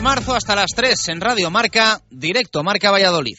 De marzo hasta las 3 en Radio Marca, directo Marca Valladolid.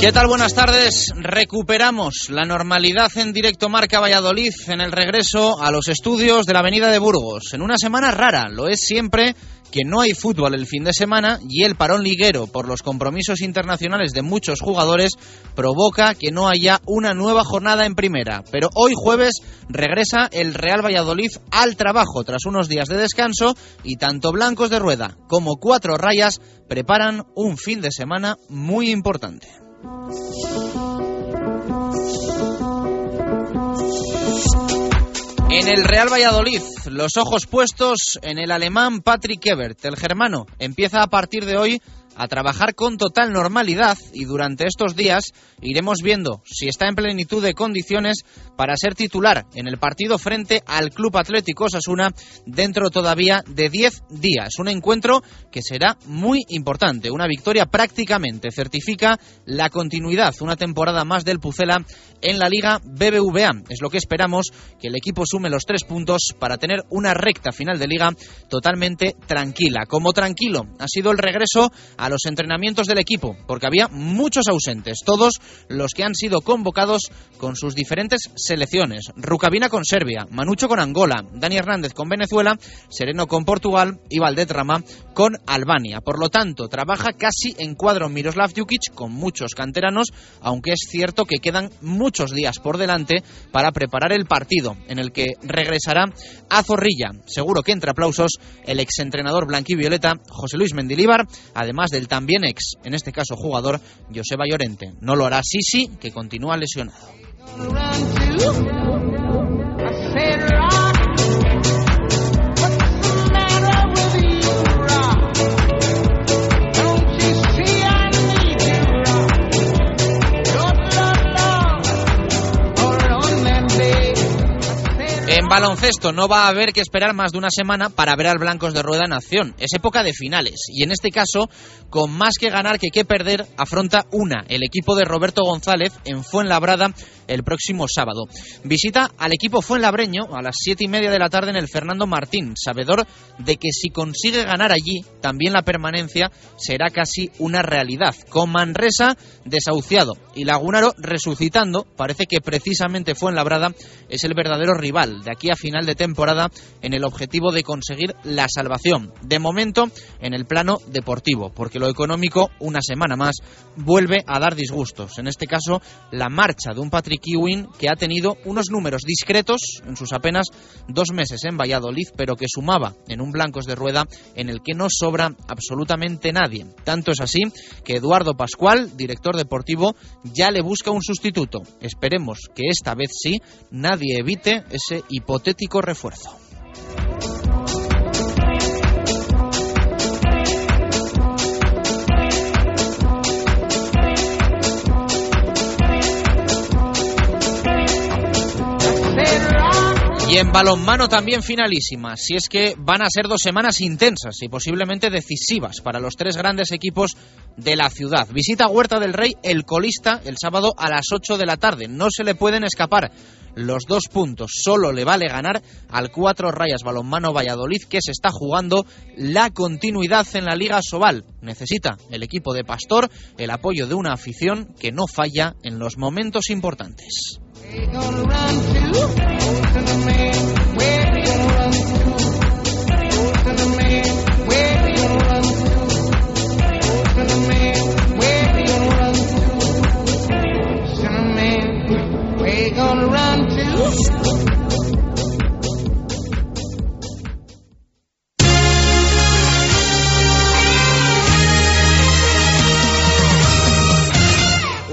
¿Qué tal? Buenas tardes. Recuperamos la normalidad en directo Marca Valladolid en el regreso a los estudios de la Avenida de Burgos. En una semana rara, lo es siempre que no hay fútbol el fin de semana y el parón liguero por los compromisos internacionales de muchos jugadores provoca que no haya una nueva jornada en primera. Pero hoy jueves regresa el Real Valladolid al trabajo tras unos días de descanso y tanto Blancos de Rueda como Cuatro Rayas preparan un fin de semana muy importante. En el Real Valladolid, los ojos puestos en el alemán Patrick Ebert. El germano empieza a partir de hoy a trabajar con total normalidad y durante estos días iremos viendo si está en plenitud de condiciones para ser titular en el partido frente al Club Atlético Osasuna dentro todavía de 10 días. Un encuentro que será muy importante. Una victoria prácticamente certifica la continuidad, una temporada más del Pucela en la Liga BBVA. Es lo que esperamos, que el equipo sume los tres puntos para tener una recta final de liga totalmente tranquila. Como tranquilo ha sido el regreso a los entrenamientos del equipo, porque había muchos ausentes, todos los que han sido convocados con sus diferentes selecciones. Rucabina con Serbia, Manucho con Angola, Dani Hernández con Venezuela, Sereno con Portugal y Valdetrama con Albania. Por lo tanto, trabaja casi en cuadro Miroslav Djukic con muchos canteranos, aunque es cierto que quedan muchos días por delante para preparar el partido en el que regresará a Zorrilla. Seguro que entre aplausos el exentrenador blanquivioleta José Luis Mendilíbar, además del también ex, en este caso jugador, Joseba Llorente. No lo hará Sisi, que continúa lesionado. Baloncesto no va a haber que esperar más de una semana para ver al Blancos de Rueda en acción. Es época de finales y en este caso, con más que ganar que que perder, afronta una, el equipo de Roberto González en Fuenlabrada el próximo sábado. Visita al equipo fuenlabreño a las siete y media de la tarde en el Fernando Martín, sabedor de que si consigue ganar allí, también la permanencia será casi una realidad. Con Manresa desahuciado y Lagunaro resucitando, parece que precisamente Fuenlabrada es el verdadero rival de aquí a final de temporada en el objetivo de conseguir la salvación. De momento, en el plano deportivo, porque lo económico, una semana más, vuelve a dar disgustos. En este caso, la marcha de un Patrick Ewing que ha tenido unos números discretos en sus apenas dos meses en Valladolid, pero que sumaba en un blancos de rueda en el que no sobra absolutamente nadie. Tanto es así que Eduardo Pascual, director deportivo, ya le busca un sustituto. Esperemos que esta vez sí nadie evite ese hipotético refuerzo. Y en balonmano también finalísima, si es que van a ser dos semanas intensas y posiblemente decisivas para los tres grandes equipos de la ciudad. Visita Huerta del Rey el colista el sábado a las 8 de la tarde. No se le pueden escapar los dos puntos. Solo le vale ganar al cuatro rayas balonmano Valladolid que se está jugando la continuidad en la Liga Sobal. Necesita el equipo de Pastor el apoyo de una afición que no falla en los momentos importantes. Woo!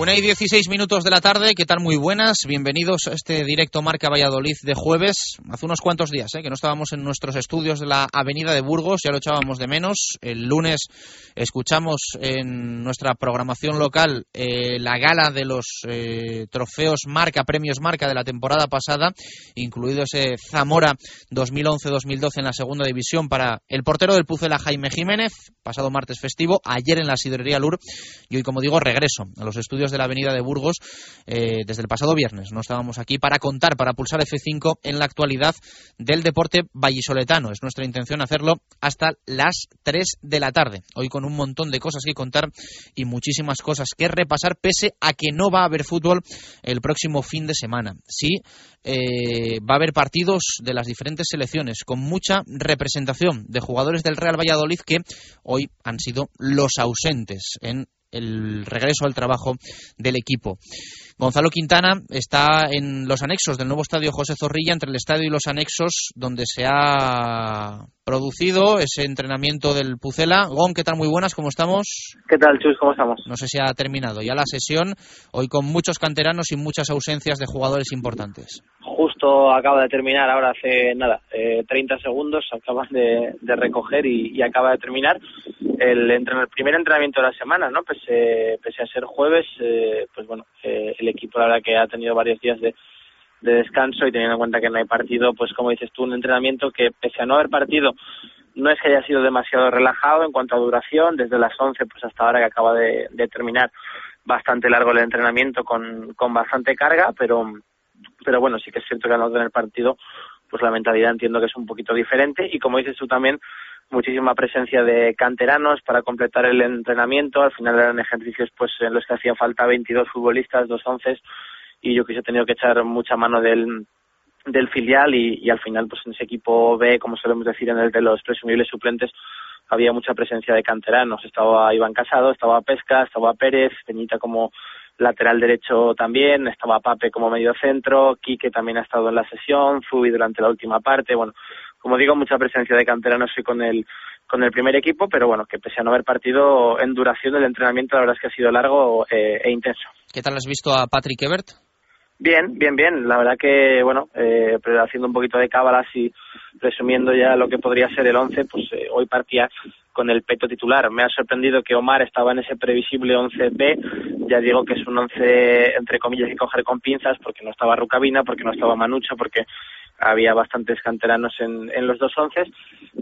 Una y 16 minutos de la tarde, ¿qué tal? Muy buenas, bienvenidos a este directo Marca Valladolid de jueves. Hace unos cuantos días ¿eh? que no estábamos en nuestros estudios de la Avenida de Burgos, ya lo echábamos de menos. El lunes escuchamos en nuestra programación local eh, la gala de los eh, trofeos Marca, premios Marca de la temporada pasada, incluido ese Zamora 2011-2012 en la segunda división para el portero del Pucela Jaime Jiménez, pasado martes festivo, ayer en la Sidrería Lur y hoy, como digo, regreso a los estudios de la Avenida de Burgos eh, desde el pasado viernes. No estábamos aquí para contar, para pulsar F5 en la actualidad del deporte vallisoletano. Es nuestra intención hacerlo hasta las 3 de la tarde. Hoy con un montón de cosas que contar y muchísimas cosas que repasar, pese a que no va a haber fútbol el próximo fin de semana. Sí, eh, va a haber partidos de las diferentes selecciones con mucha representación de jugadores del Real Valladolid que hoy han sido los ausentes en el regreso al trabajo del equipo. Gonzalo Quintana está en los anexos del nuevo estadio José Zorrilla, entre el estadio y los anexos, donde se ha producido ese entrenamiento del Pucela. Gon, ¿qué tal? Muy buenas, ¿cómo estamos? ¿Qué tal, Chus? ¿Cómo estamos? No sé si ha terminado ya la sesión, hoy con muchos canteranos y muchas ausencias de jugadores importantes. Justo acaba de terminar, ahora hace nada, eh, 30 segundos, acaban de, recoger y, y, acaba de terminar el, el, primer entrenamiento de la semana, ¿no? Pese, pese a ser jueves, eh, pues bueno, eh, el equipo la verdad que ha tenido varios días de, de descanso y teniendo en cuenta que no hay partido, pues como dices tú, un entrenamiento que pese a no haber partido, no es que haya sido demasiado relajado en cuanto a duración, desde las 11 pues hasta ahora que acaba de, de terminar bastante largo el entrenamiento con, con bastante carga, pero pero bueno, sí que es cierto que al no tener partido, pues la mentalidad entiendo que es un poquito diferente. Y como dices tú también, muchísima presencia de canteranos para completar el entrenamiento, al final eran ejercicios pues en los que hacía falta 22 futbolistas, dos once y yo que he tenido que echar mucha mano del del filial. Y, y al final pues en ese equipo B, como solemos decir en el de los presumibles suplentes, había mucha presencia de canteranos. Estaba Iván Casado, estaba Pesca, estaba Pérez, Peñita como lateral derecho también, estaba Pape como medio centro, Quique también ha estado en la sesión, Zubi durante la última parte, bueno, como digo, mucha presencia de canteranos y con el con el primer equipo, pero bueno, que pese a no haber partido en duración del entrenamiento, la verdad es que ha sido largo eh, e intenso. ¿Qué tal has visto a Patrick Ebert? Bien, bien, bien. La verdad que, bueno, eh, haciendo un poquito de cábalas y resumiendo ya lo que podría ser el 11, pues eh, hoy partía con el peto titular. Me ha sorprendido que Omar estaba en ese previsible 11B. Ya digo que es un 11, entre comillas, que coger con pinzas, porque no estaba Rucabina, porque no estaba Manucho, porque había bastantes canteranos en, en los dos once,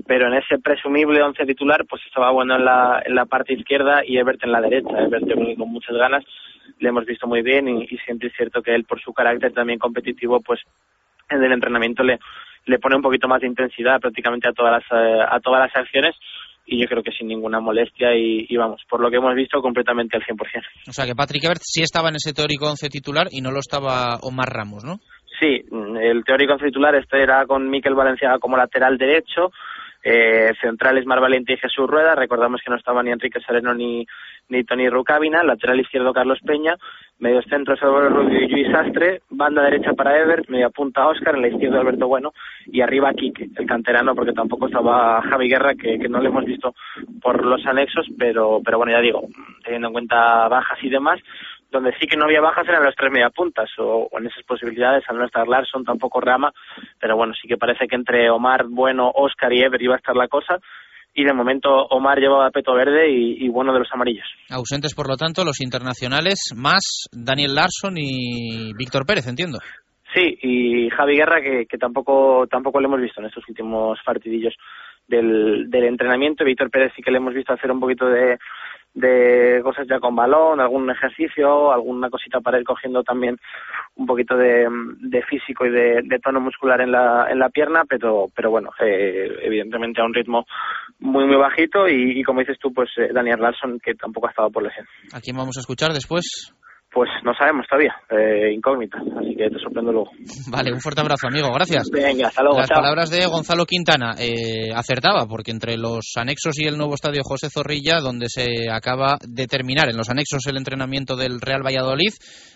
pero en ese presumible once titular, pues estaba bueno en la, en la parte izquierda y Ebert en la derecha. Ebert con muchas ganas, le hemos visto muy bien y, siempre es cierto que él, por su carácter también competitivo, pues en el entrenamiento le, le pone un poquito más de intensidad prácticamente a todas las, eh, a todas las acciones y yo creo que sin ninguna molestia y, y, vamos, por lo que hemos visto, completamente al 100%. O sea que Patrick Ebert sí estaba en ese teórico once titular y no lo estaba Omar Ramos, ¿no? Sí, el teórico titular este era con Miquel Valenciaga como lateral derecho, eh, centrales Mar Valente y Jesús Rueda, recordamos que no estaba ni Enrique Sereno ni, ni Tony Rucabina, lateral izquierdo Carlos Peña, medio centro Salvador Rubio y Luis Sastre, banda derecha para Ebert, media punta Oscar, en la izquierda Alberto Bueno y arriba Quique, el canterano, porque tampoco estaba Javi Guerra, que, que no le hemos visto por los anexos, pero, pero bueno, ya digo, teniendo en cuenta bajas y demás, donde sí que no había bajas eran las tres mediapuntas, o, o en esas posibilidades, al no estar Larson, tampoco Rama, pero bueno, sí que parece que entre Omar, Bueno, Oscar y Ever iba a estar la cosa, y de momento Omar llevaba peto verde y, y, bueno de los amarillos. Ausentes, por lo tanto, los internacionales, más Daniel Larson y Víctor Pérez, entiendo. Sí, y Javi Guerra, que, que tampoco, tampoco lo hemos visto en estos últimos partidillos del, del entrenamiento. Víctor Pérez sí que le hemos visto hacer un poquito de, de cosas ya con balón, algún ejercicio, alguna cosita para ir cogiendo también un poquito de, físico y de, de, tono muscular en la, en la pierna, pero, pero bueno, eh, evidentemente a un ritmo muy, muy bajito y, y como dices tú, pues eh, Daniel Larson, que tampoco ha estado por lesión. ¿A quién vamos a escuchar después? Pues no sabemos todavía, eh, incógnita, así que te sorprendo luego. Vale, un fuerte abrazo, amigo, gracias. Venga, hasta luego. Las chao. palabras de Gonzalo Quintana eh, acertaba, porque entre los anexos y el nuevo estadio José Zorrilla, donde se acaba de terminar en los anexos el entrenamiento del Real Valladolid,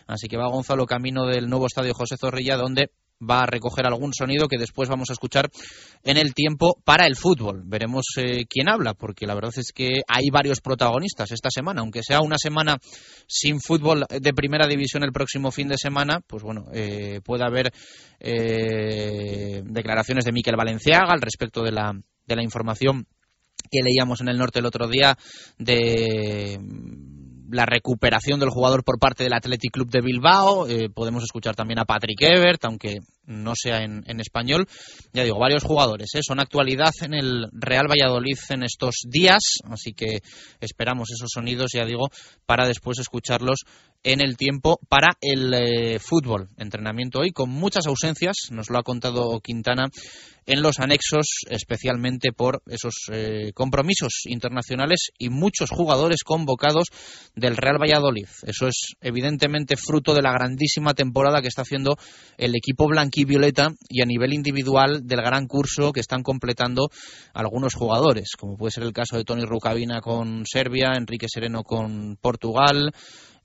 así que va Gonzalo camino del nuevo estadio José Zorrilla, donde va a recoger algún sonido que después vamos a escuchar en el tiempo para el fútbol. Veremos eh, quién habla, porque la verdad es que hay varios protagonistas esta semana, aunque sea una semana sin fútbol de primera división el próximo fin de semana, pues bueno, eh, puede haber eh, declaraciones de Miquel Valenciaga al respecto de la, de la información que leíamos en el norte el otro día de la recuperación del jugador por parte del Athletic Club de Bilbao. Eh, podemos escuchar también a Patrick Evert, aunque no sea en, español. Ya digo, varios jugadores eh, son actualidad en el Real Valladolid en estos días, así que esperamos esos sonidos, ya digo, para después escucharlos en el tiempo para el eh, fútbol. Entrenamiento hoy con muchas ausencias, nos lo ha contado Quintana en los anexos, especialmente por esos eh, compromisos internacionales y muchos jugadores convocados del Real Valladolid. Eso es evidentemente fruto de la grandísima temporada que está haciendo el equipo blanquivioleta y a nivel individual del gran curso que están completando algunos jugadores, como puede ser el caso de Tony Rucavina con Serbia, Enrique Sereno con Portugal,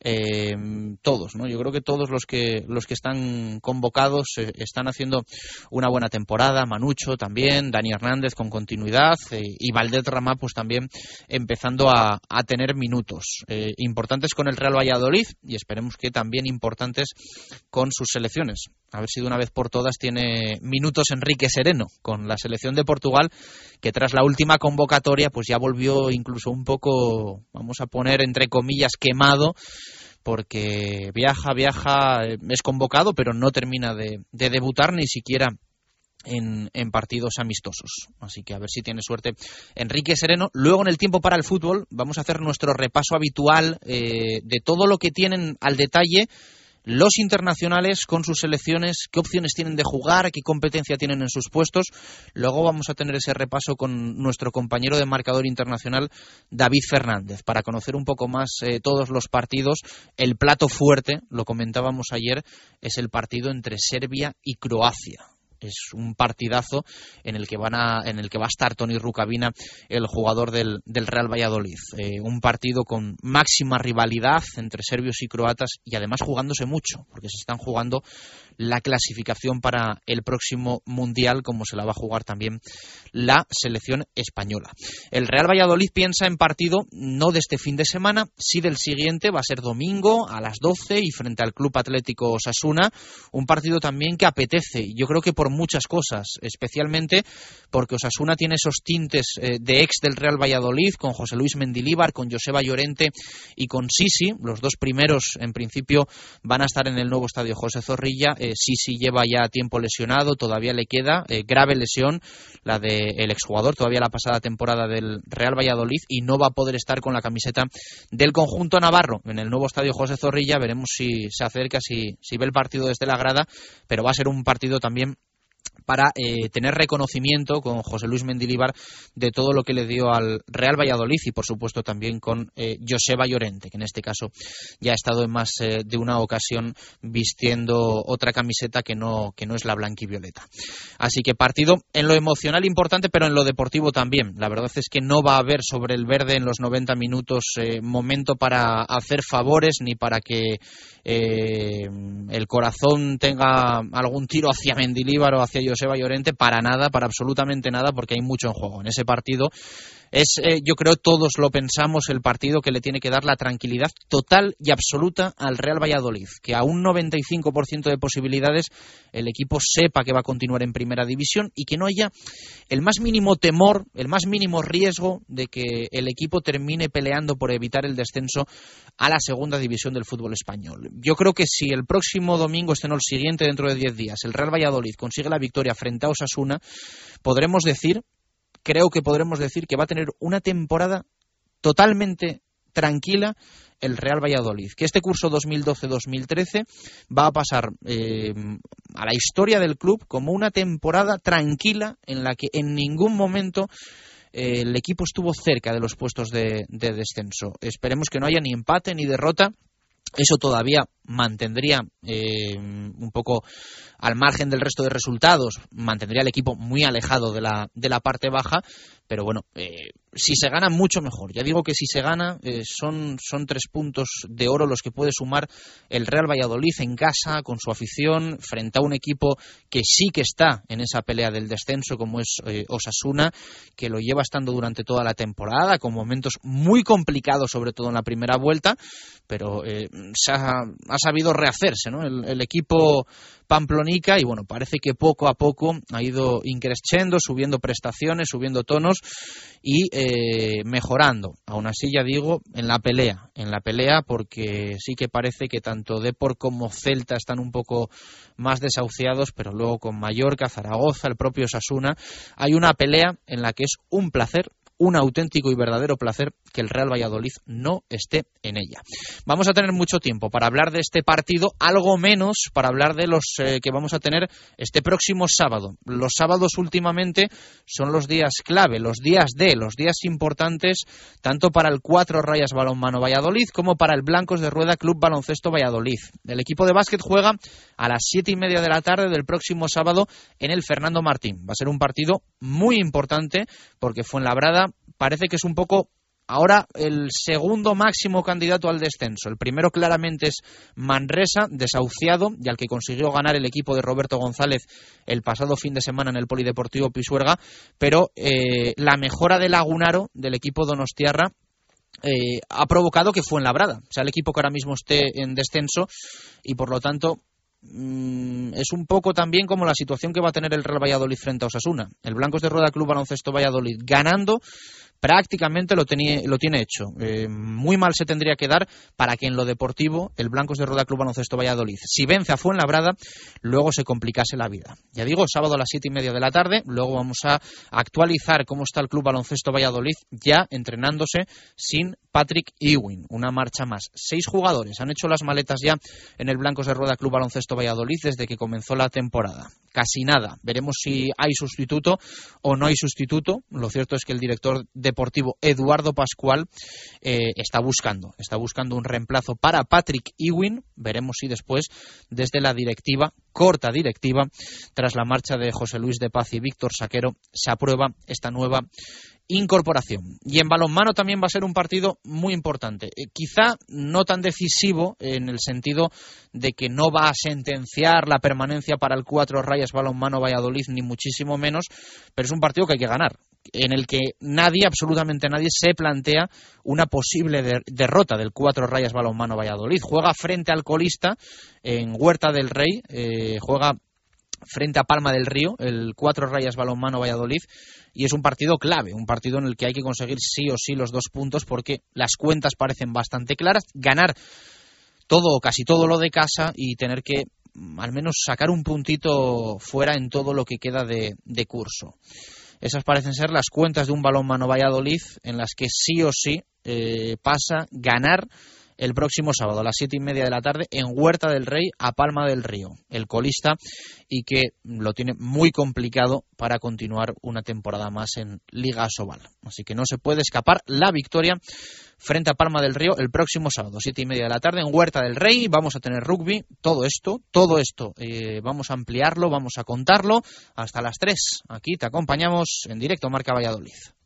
eh, todos, ¿no? Yo creo que todos los que los que están convocados eh, están haciendo una buena temporada. Manucho también, Dani Hernández con continuidad eh, y Valdez Ramá pues también empezando a, a tener minutos importantes con el Real Valladolid y esperemos que también importantes con sus selecciones. A ver si de una vez por todas tiene minutos Enrique Sereno con la selección de Portugal que tras la última convocatoria pues ya volvió incluso un poco, vamos a poner entre comillas, quemado porque viaja, viaja, es convocado, pero no termina de, de debutar ni siquiera en, en, partidos amistosos. Así que a ver si tiene suerte Enrique Sereno. Luego en el tiempo para el fútbol vamos a hacer nuestro repaso habitual eh, de todo lo que tienen al detalle los internacionales con sus selecciones, qué opciones tienen de jugar, qué competencia tienen en sus puestos. Luego vamos a tener ese repaso con nuestro compañero de marcador internacional, David Fernández, para conocer un poco más eh, todos los partidos. El plato fuerte, lo comentábamos ayer, es el partido entre Serbia y Croacia es un partidazo en el que van a, en el que va a estar Tony Rucavina, el jugador del, del Real Valladolid. Eh, un partido con máxima rivalidad entre serbios y croatas y además jugándose mucho, porque se están jugando la clasificación para el próximo mundial, como se la va a jugar también la selección española. El Real Valladolid piensa en partido no de este fin de semana, sí del siguiente, va a ser domingo a las 12 y frente al Club Atlético Osasuna, un partido también que apetece. Yo creo que por muchas cosas, especialmente porque Osasuna tiene esos tintes eh, de ex del Real Valladolid, con José Luis Mendilíbar, con Joseba Llorente y con Sisi. Los dos primeros, en principio, van a estar en el nuevo estadio José Zorrilla. Eh, Sisi lleva ya tiempo lesionado, todavía le queda eh, grave lesión, la del exjugador, todavía la pasada temporada del Real Valladolid, y no va a poder estar con la camiseta del conjunto navarro en el nuevo estadio José Zorrilla. Veremos si se acerca, si, si ve el partido desde la grada, pero va a ser un partido también para eh, tener reconocimiento con José Luis Mendilibar de todo lo que le dio al Real Valladolid y por supuesto también con eh, Joseba Llorente, que en este caso ya ha estado en más eh, de una ocasión vistiendo otra camiseta que no, que no es la blanca y violeta. Así que partido en lo emocional importante, pero en lo deportivo también. La verdad es que no va a haber sobre el verde en los 90 minutos momento para hacer favores ni para que el corazón tenga algún tiro hacia Mendilibar o hacia Joseba Llorente para nada, para absolutamente nada, porque hay mucho en juego. En ese partido es, eh, yo creo, todos lo pensamos, el partido que le tiene que dar la tranquilidad total y absoluta al Real Valladolid, que a un 95% de posibilidades el equipo sepa que va a continuar en primera división y que no haya el más mínimo temor, el más mínimo riesgo de que el equipo termine peleando por evitar el descenso a la segunda división del fútbol español. Yo creo que si el próximo domingo, este no el siguiente, dentro de 10 días, el Real Valladolid consigue la victoria frente a Osasuna, podremos decir creo que podremos decir que va a tener una temporada totalmente tranquila el Real Valladolid, que este curso 2012-2013 va a pasar eh, a la historia del club como una temporada tranquila en la que en ningún momento eh, el equipo estuvo cerca de los puestos de descenso. Esperemos que no haya ni empate ni derrota eso todavía mantendría eh, un poco al margen del resto de resultados, mantendría el equipo muy alejado de la, de la parte baja, pero bueno, eh, si se gana mucho mejor. Ya digo que si se gana eh, son, son tres puntos de oro los que puede sumar el Real Valladolid en casa, con su afición, frente a un equipo que sí que está en esa pelea del descenso, como es eh, Osasuna, que lo lleva estando durante toda la temporada, con momentos muy complicados, sobre todo en la primera vuelta, pero se ha, ha, sabido rehacerse, ¿no? El equipo pamplonica y bueno, parece que poco a poco ha ido increciendo, subiendo prestaciones, subiendo tonos y eh, mejorando. Aún así, ya digo, en la pelea, en la pelea, porque sí que parece que tanto Depor como Celta están un poco más desahuciados, pero luego con Mallorca, Zaragoza, el propio Sasuna, hay una pelea en la que es un placer un auténtico y verdadero placer que el Real Valladolid no esté en ella. Vamos a tener mucho tiempo para hablar de este partido, algo menos para hablar de los eh, que vamos a tener este próximo sábado. Los sábados últimamente son los días clave, los días de, los días importantes, tanto para el Cuatro Rayas Balonmano Valladolid como para el Blancos de Rueda Club Baloncesto Valladolid. El equipo de básquet juega a las siete y media de la tarde del próximo sábado en el Fernando Martín. Va a ser un partido muy importante porque fue en Labrada parece que es un poco ahora el segundo máximo candidato al descenso. El primero claramente es Manresa, desahuciado, y al que consiguió ganar el equipo de Roberto González el pasado fin de semana en el Polideportivo Pisuerga, pero eh, la mejora de Lagunaro, del equipo Donostiarra, eh, ha provocado que fue en Labrada, o sea, el equipo que ahora mismo esté en descenso y por lo tanto Mm, es un poco también como la situación que va a tener el Real Valladolid frente a Osasuna. El Blancos de Rueda Club Baloncesto Valladolid ganando prácticamente lo, lo tiene hecho. Eh, muy mal se tendría que dar para que en lo deportivo el Blancos de Rueda Club Baloncesto Valladolid, si vence a Fuenlabrada, luego se complicase la vida. Ya digo, sábado a las siete y media de la tarde, luego vamos a actualizar cómo está el Club Baloncesto Valladolid ya entrenándose sin Patrick Ewing. Una marcha más. Seis jugadores han hecho las maletas ya en el Blancos de Rueda Club Baloncesto Valladolid desde que comenzó la temporada. Casi nada. Veremos si hay sustituto o no hay sustituto. Lo cierto es que el director deportivo Eduardo Pascual eh, está buscando, está buscando un reemplazo para Patrick Ewing. Veremos si después, desde la directiva, corta directiva, tras la marcha de José Luis de Paz y Víctor Saquero, se aprueba esta nueva incorporación. Y en balonmano también va a ser un partido muy importante. Eh, quizá no tan decisivo en el sentido de que no va a sentenciar la permanencia para el cuatro rayas balonmano Valladolid, ni muchísimo menos, pero es un partido que hay que ganar en el que nadie, absolutamente nadie, se plantea una posible derrota del cuatro rayas balonmano Valladolid. Juega frente al colista en Huerta del Rey, eh, juega frente a Palma del Río, el cuatro rayas balonmano Valladolid, y es un partido clave, un partido en el que hay que conseguir sí o sí los dos puntos porque las cuentas parecen bastante claras, ganar todo o casi todo lo de casa y tener que mm, al menos sacar un puntito fuera en todo lo que queda de, de curso. Esas parecen ser las cuentas de un balonmano Valladolid en las que sí o sí eh, pasa ganar el próximo sábado a las siete y media de la tarde en Huerta del Rey a Palma del Río, el colista, y que lo tiene muy complicado para continuar una temporada más en Liga Sobal. Así que no se puede escapar la victoria frente a Palma del Río el próximo sábado, siete y media de la tarde en Huerta del Rey. Vamos a tener rugby, todo esto, todo esto. Eh, vamos a ampliarlo, vamos a contarlo hasta las tres. Aquí te acompañamos en directo Marca Valladolid.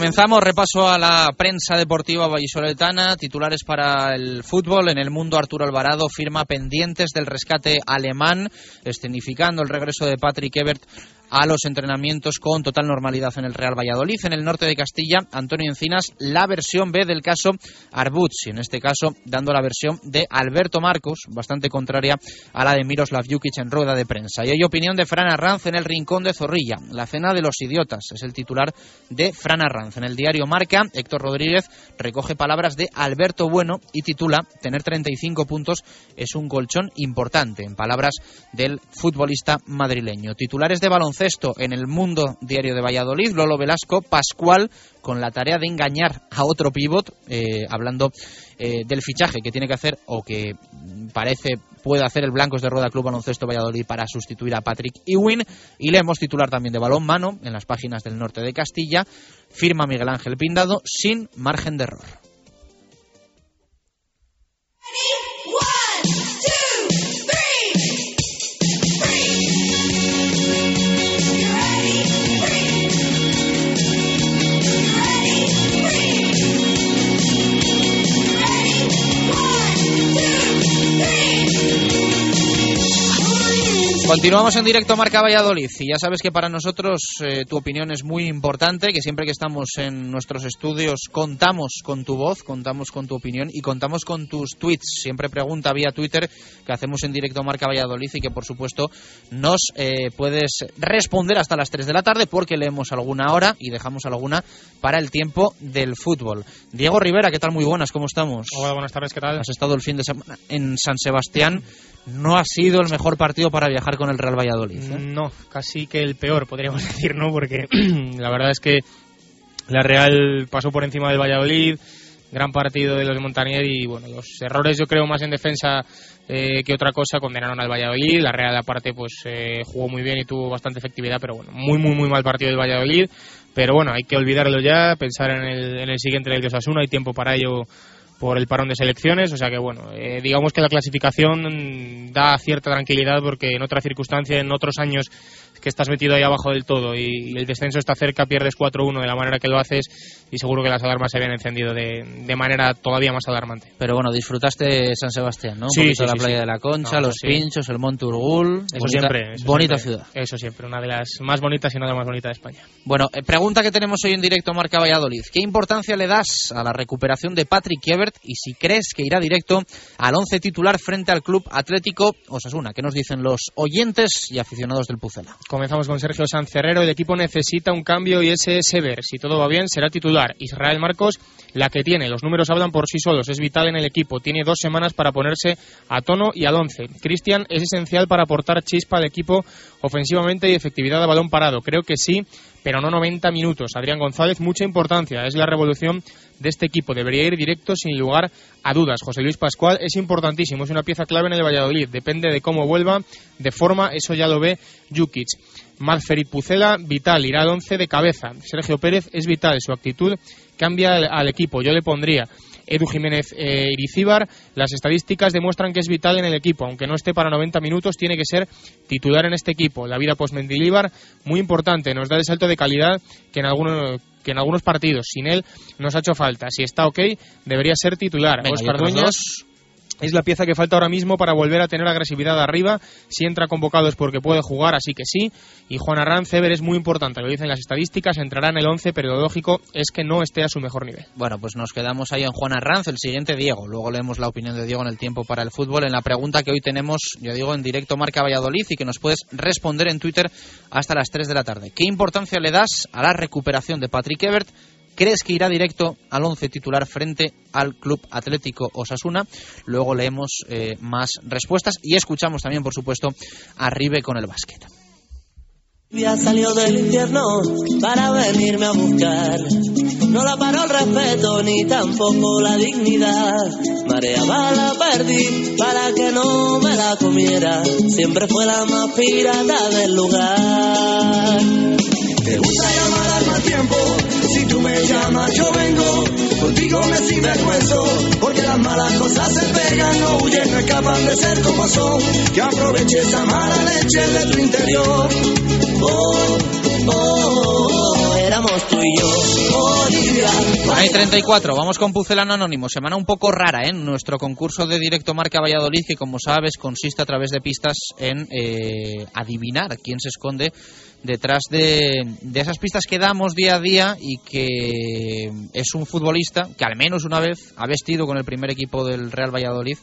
Comenzamos repaso a la prensa deportiva vallisoletana, titulares para el fútbol. En el mundo Arturo Alvarado firma pendientes del rescate alemán, escenificando el regreso de Patrick Ebert a los entrenamientos con total normalidad en el Real Valladolid. En el norte de Castilla, Antonio Encinas, la versión B del caso Arbuzzi, en este caso dando la versión de Alberto Marcos, bastante contraria a la de Miroslav Jukic en rueda de prensa. Y hay opinión de Fran Arranz en el Rincón de Zorrilla. La cena de los idiotas es el titular de Fran Arranz. En el diario Marca, Héctor Rodríguez recoge palabras de Alberto Bueno y titula Tener 35 puntos es un colchón importante, en palabras del futbolista madrileño. Titulares de baloncesto en el Mundo Diario de Valladolid, Lolo Velasco, Pascual, con la tarea de engañar a otro pívot, eh, hablando eh, del fichaje que tiene que hacer o que parece puede hacer el Blancos de Rueda Club Baloncesto Valladolid para sustituir a Patrick Ewing. Y leemos titular también de balón mano en las páginas del norte de Castilla. Firma Miguel Ángel Pindado sin margen de error. Continuamos en directo Marca Valladolid y ya sabes que para nosotros eh, tu opinión es muy importante, que siempre que estamos en nuestros estudios contamos con tu voz, contamos con tu opinión y contamos con tus tweets. Siempre pregunta vía Twitter que hacemos en directo Marca Valladolid y que por supuesto nos eh, puedes responder hasta las 3 de la tarde porque leemos alguna hora y dejamos alguna para el tiempo del fútbol. Diego Rivera, ¿qué tal? Muy buenas, ¿cómo estamos? Hola, buenas tardes, ¿qué tal? Has estado el fin de semana en San Sebastián no ha sido el mejor partido para viajar con el Real Valladolid. ¿eh? No, casi que el peor, podríamos decir, ¿no? Porque la verdad es que la Real pasó por encima del Valladolid, gran partido de los de Montanier y bueno, los errores yo creo más en defensa eh, que otra cosa condenaron al Valladolid. La Real aparte pues eh, jugó muy bien y tuvo bastante efectividad, pero bueno, muy muy muy mal partido del Valladolid. Pero bueno, hay que olvidarlo ya, pensar en el, en el siguiente del de Osasuna, hay tiempo para ello por el parón de selecciones, o sea que bueno, eh, digamos que la clasificación da cierta tranquilidad porque en otra circunstancia, en otros años que estás metido ahí abajo del todo y, el descenso está cerca, pierdes 4-1 de la manera que lo haces y seguro que las alarmas se habían encendido de, de manera todavía más alarmante. Pero bueno, disfrutaste San Sebastián, ¿no? Sí, la playa de la Concha, los pinchos, el Monte Urgul. Eso bonita, siempre. bonita ciudad. Eso siempre, una de las más bonitas y una de las más bonitas de España. Bueno, eh, pregunta que tenemos hoy en directo Marca Valladolid. ¿Qué importancia le das a la recuperación de Patrick Ebert y si crees que irá directo al once titular frente al Club Atlético Osasuna? ¿Qué nos dicen los oyentes y aficionados del Pucela? Comenzamos con Sergio Sancerrero. El equipo necesita un cambio y ese es Ever. Si todo va bien, será titular. Israel Marcos, la que tiene. Los números hablan por sí solos. Es vital en el equipo. Tiene dos semanas para ponerse a tono y al once. Cristian es esencial para aportar chispa al equipo ofensivamente y efectividad a balón parado. Creo que sí, pero no 90 minutos. Adrián González, mucha importancia. Es la revolución de este equipo. Debería ir directo sin lugar a dudas. José Luis Pascual es importantísimo, es una pieza clave en el Valladolid. Depende de cómo vuelva, de forma, eso ya lo ve Jukic. Malferit Pucela, vital, irá al 11 de cabeza. Sergio Pérez es vital, su actitud cambia al, equipo. Yo le pondría Edu Jiménez eh, Iricíbar, las estadísticas demuestran que es vital en el equipo, aunque no esté para 90 minutos, tiene que ser titular en este equipo. La vida post-Mendilíbar, muy importante, nos da el salto de calidad que en algunos que en algunos partidos sin él nos ha hecho falta. Si está ok, debería ser titular. Oscar Dueñas es la pieza que falta ahora mismo para volver a tener agresividad arriba. Si entra convocado es porque puede jugar, así que sí. Y Juan Arranz, Ever es muy importante, lo dicen las estadísticas, entrará en el 11, pero lo lógico es que no esté a su mejor nivel. Bueno, pues nos quedamos ahí en Juan Arranz, el siguiente Diego. Luego leemos la opinión de Diego en el tiempo para el fútbol. En la pregunta que hoy tenemos, yo digo en directo Marca Valladolid y que nos puedes responder en Twitter hasta las 3 de la tarde. ¿Qué importancia le das a la recuperación de Patrick Ebert? ¿Crees que irá directo al once titular frente al Club Atlético Osasuna? Luego leemos eh, más respuestas y escuchamos también, por supuesto, a Ribe con el básquet. Ya salió del infierno para venirme a buscar. No la paró el respeto ni tampoco la dignidad. Marea la perdí para que no me la comiera. Siempre fue la más pirata del lugar. Te gusta llamar al mal tiempo tú me llamas, yo vengo. Contigo me sinvergüenzo, porque las malas cosas se pegan, no huyen, no escapan de ser como son. Que aproveche esa mala leche de tu interior. Oh, oh, oh, éramos tú y yo. Hay 34, vamos con Pucelano Anónimo. Semana un poco rara, ¿eh? Nuestro concurso de directo Marca Valladolid, que como sabes consiste a través de pistas en eh, adivinar quién se esconde detrás de, de, esas pistas que damos día a día y que es un futbolista que al menos una vez ha vestido con el primer equipo del Real Valladolid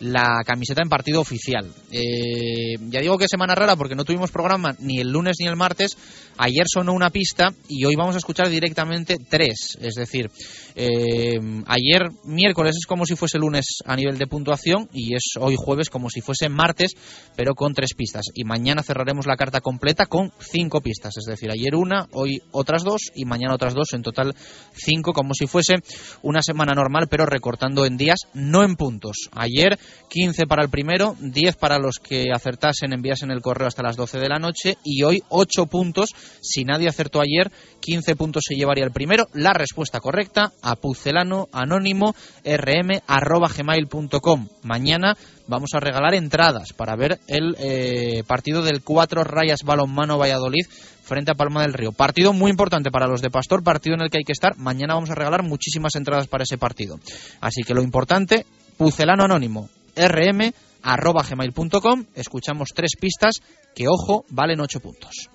la camiseta en partido oficial. Eh, ya digo que semana rara porque no tuvimos programa ni el lunes ni el martes. Ayer sonó una pista y hoy vamos a escuchar directamente tres. Es decir, eh, ayer miércoles es como si fuese lunes a nivel de puntuación y es hoy jueves como si fuese martes, pero con tres pistas. Y mañana cerraremos la carta completa con cinco pistas. Es decir, ayer una, hoy otras dos y mañana otras dos. En total cinco, como si fuese una semana normal, pero recortando en días, no en puntos. Ayer 15 para el primero, 10 para los que acertasen, enviasen el correo hasta las 12 de la noche y hoy 8 puntos. Si nadie acertó ayer, 15 puntos se llevaría el primero. La respuesta correcta a pucelano anónimo rm gmail.com. Mañana vamos a regalar entradas para ver el eh, partido del 4 Rayas Balonmano Valladolid frente a Palma del Río. Partido muy importante para los de Pastor, partido en el que hay que estar. Mañana vamos a regalar muchísimas entradas para ese partido. Así que lo importante, pucelano anónimo rm.gmail.com. Escuchamos tres pistas que, ojo, valen ocho puntos.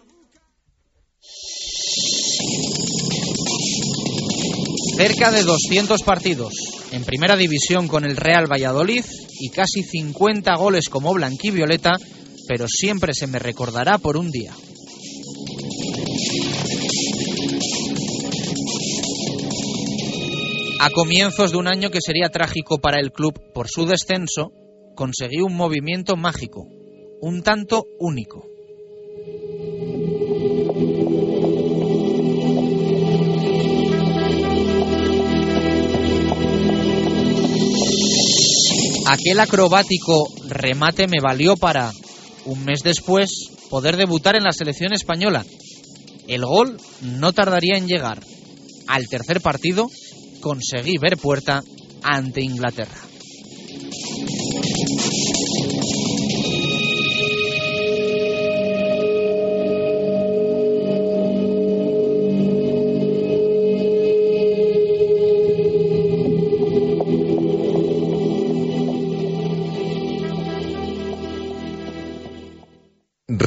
Cerca de 200 partidos en primera división con el Real Valladolid y casi 50 goles como blanquivioleta, pero siempre se me recordará por un día. A comienzos de un año que sería trágico para el club por su descenso, conseguí un movimiento mágico, un tanto único. Aquel acrobático remate me valió para, un mes después, poder debutar en la selección española. El gol no tardaría en llegar. Al tercer partido conseguí ver puerta ante Inglaterra.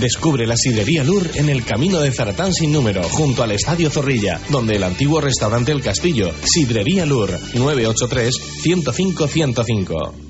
Descubre la sidrería Lur en el camino de Zaratán sin número, junto al Estadio Zorrilla, donde el antiguo restaurante El Castillo. Sidrería Lur, 983 105 105.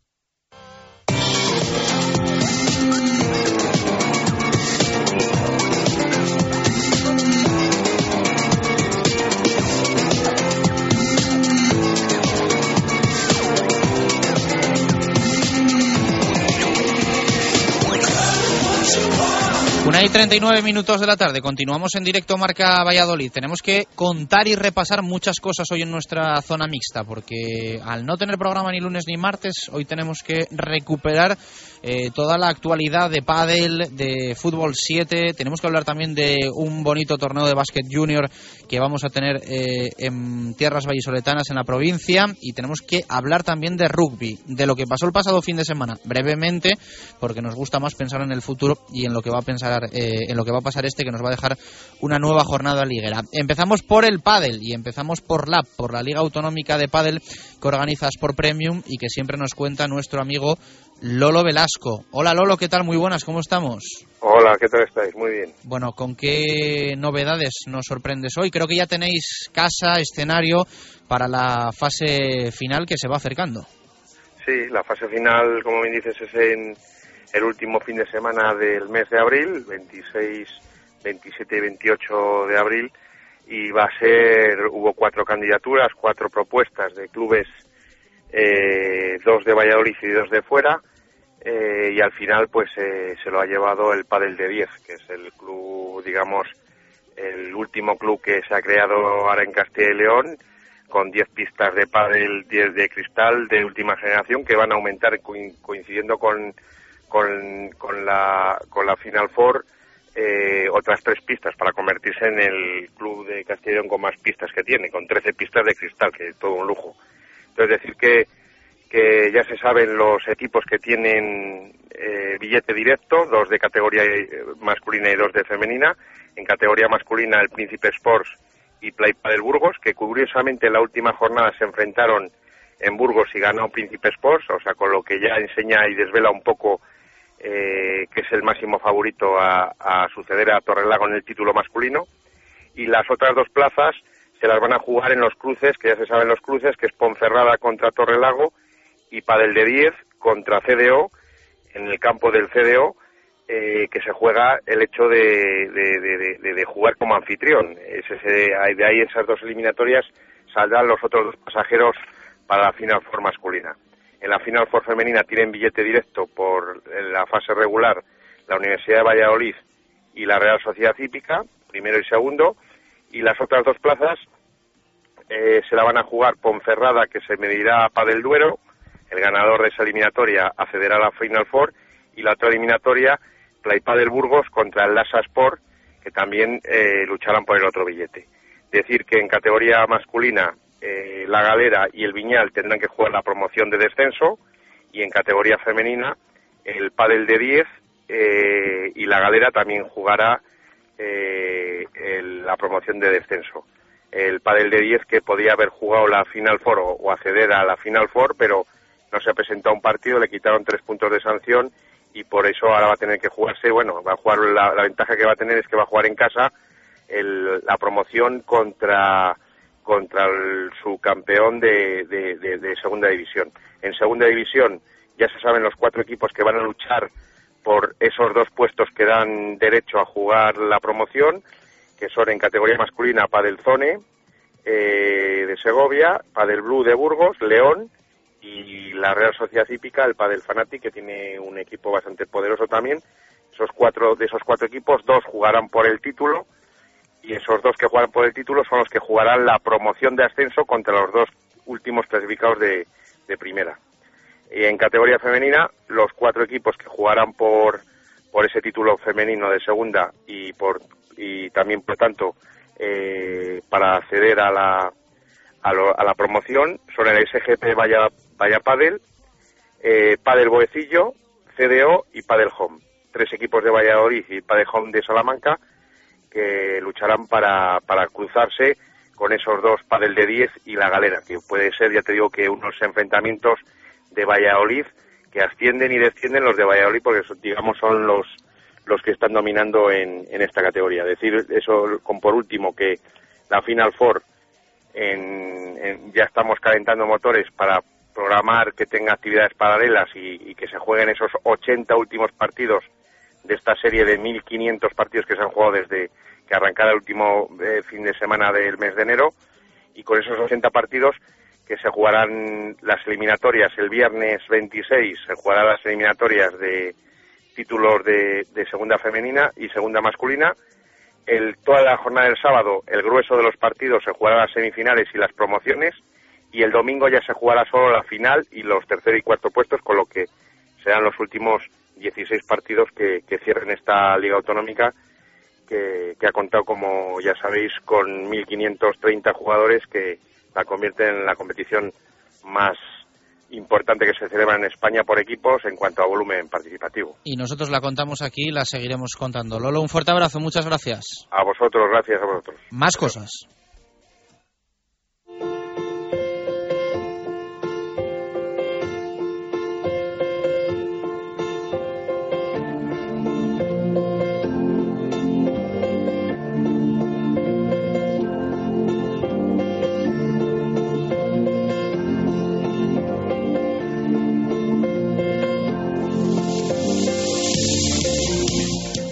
Una y 39 minutos de la tarde. Continuamos en directo Marca Valladolid. Tenemos que contar y repasar muchas cosas hoy en nuestra zona mixta, porque al no tener programa ni lunes ni martes, hoy tenemos que recuperar eh, toda la actualidad de pádel, de fútbol 7. Tenemos que hablar también de un bonito torneo de básquet junior que vamos a tener eh, en tierras vallisoletanas en la provincia. Y tenemos que hablar también de rugby, de lo que pasó el pasado fin de semana, brevemente, porque nos gusta más pensar en el futuro y en lo que va a pensar eh, en lo que va a pasar este que nos va a dejar una nueva jornada liguera. Empezamos por el pádel y empezamos por la por la Liga Autonómica de Pádel que organiza Sport Premium y que siempre nos cuenta nuestro amigo Lolo Velasco. Hola Lolo, ¿qué tal? Muy buenas, ¿cómo estamos? Hola, ¿qué tal estáis? Muy bien. Bueno, ¿con qué novedades nos sorprendes hoy? Creo que ya tenéis casa, escenario para la fase final que se va acercando. Sí, la fase final, como bien dices, es en el último fin de semana del mes de abril, 26, 27 y 28 de abril, y va a ser, hubo cuatro candidaturas, cuatro propuestas de clubes, eh, dos de Valladolid y dos de fuera, eh, y al final pues eh, se lo ha llevado el Padel de 10, que es el club, digamos, el último club que se ha creado ahora en Castilla y León, con 10 pistas de pádel 10 de cristal de última generación que van a aumentar coincidiendo con con, con, la, con la Final Four eh, otras tres pistas para convertirse en el club de Castellón con más pistas que tiene, con 13 pistas de cristal, que es todo un lujo. Entonces, decir que, que ya se saben los equipos que tienen eh, billete directo, dos de categoría eh, masculina y dos de femenina. En categoría masculina, el Príncipe Sports y Play del Burgos, que curiosamente en la última jornada se enfrentaron en Burgos y ganó Príncipe Sports, o sea, con lo que ya enseña y desvela un poco eh, que es el máximo favorito a, suceder a Torrelago en el título masculino. Y las otras dos plazas se las van a jugar en los cruces, que ya se saben los cruces, que es Ponferrada contra Torrelago y Padel de 10 contra CDO, en el campo del CDO, eh, que se juega el hecho de, de, jugar como anfitrión. Ese, de ahí esas dos eliminatorias saldrán los otros dos pasajeros para la final for masculina. En la final for femenina tienen billete directo por la fase regular la Universidad de Valladolid y la Real Sociedad Hípica, primero y segundo, y las otras dos plazas eh, se la van a jugar Ponferrada, que se medirá a Padel Duero, el ganador de esa eliminatoria accederá a la Final Four, y la otra eliminatoria, Play Padel Burgos contra el Lasa Sport, que también eh, lucharán por el otro billete. Decir que en categoría masculina eh, la Galera y el Viñal tendrán que jugar la promoción de descenso y en categoría femenina el Padel de 10 eh, y la Galera también jugará eh, la promoción de descenso. El Padel de 10 que podía haber jugado la Final Four o, acceder a la Final Four, pero no se ha presentado un partido, le quitaron tres puntos de sanción y por eso ahora va a tener que jugarse, bueno, va a jugar la, ventaja que va a tener es que va a jugar en casa la promoción contra contra el subcampeón de, de, segunda división. En segunda división Ya se saben los cuatro equipos que van a luchar por esos dos puestos que dan derecho a jugar la promoción, que son en categoría masculina Padel Zone eh, de Segovia, Padel Blue de Burgos, León y la Real Sociedad Hípica, el Padel Fanatic, que tiene un equipo bastante poderoso también. Esos cuatro, de esos cuatro equipos, dos jugarán por el título y esos dos que jugarán por el título son los que jugarán la promoción de ascenso contra los dos últimos clasificados de, de primera. Y en categoría femenina, los cuatro equipos que jugarán por, por ese título femenino de segunda y, por, y también, por tanto, eh, para acceder a la, a, la promoción son el SGP Vaya, Vaya Padel, eh, Padel Boecillo, CDO y Padel Home. Tres equipos de Valladolid y Padel Home de Salamanca que lucharán para, para cruzarse con esos dos Padel de 10 y la Galera, que puede ser, ya te digo, que unos enfrentamientos de Valladolid que ascienden y descienden los de Valladolid porque digamos son los los que están dominando en, en esta categoría. Decir eso con por último que la Final Four en, ya estamos calentando motores para programar que tenga actividades paralelas y, que se jueguen esos 80 últimos partidos de esta serie de 1.500 partidos que se han jugado desde que arrancara el último eh, fin de semana del mes de enero y con esos 80 partidos que se jugarán las eliminatorias el viernes 26 se jugarán las eliminatorias de títulos de, de segunda femenina y segunda masculina. El, toda la jornada del sábado, el grueso de los partidos se jugará las semifinales y las promociones, y el domingo ya se jugará solo la final y los tercer y cuarto puestos, con lo que serán los últimos 16 partidos que, cierren esta liga autonómica, que, que, ha contado, como ya sabéis, con 1.530 jugadores que la convierten en la competición más importante que se celebra en España por equipos en cuanto a volumen participativo. Y nosotros la contamos aquí y la seguiremos contando. Lolo, un fuerte abrazo, muchas gracias. A vosotros, gracias a vosotros. Más cosas.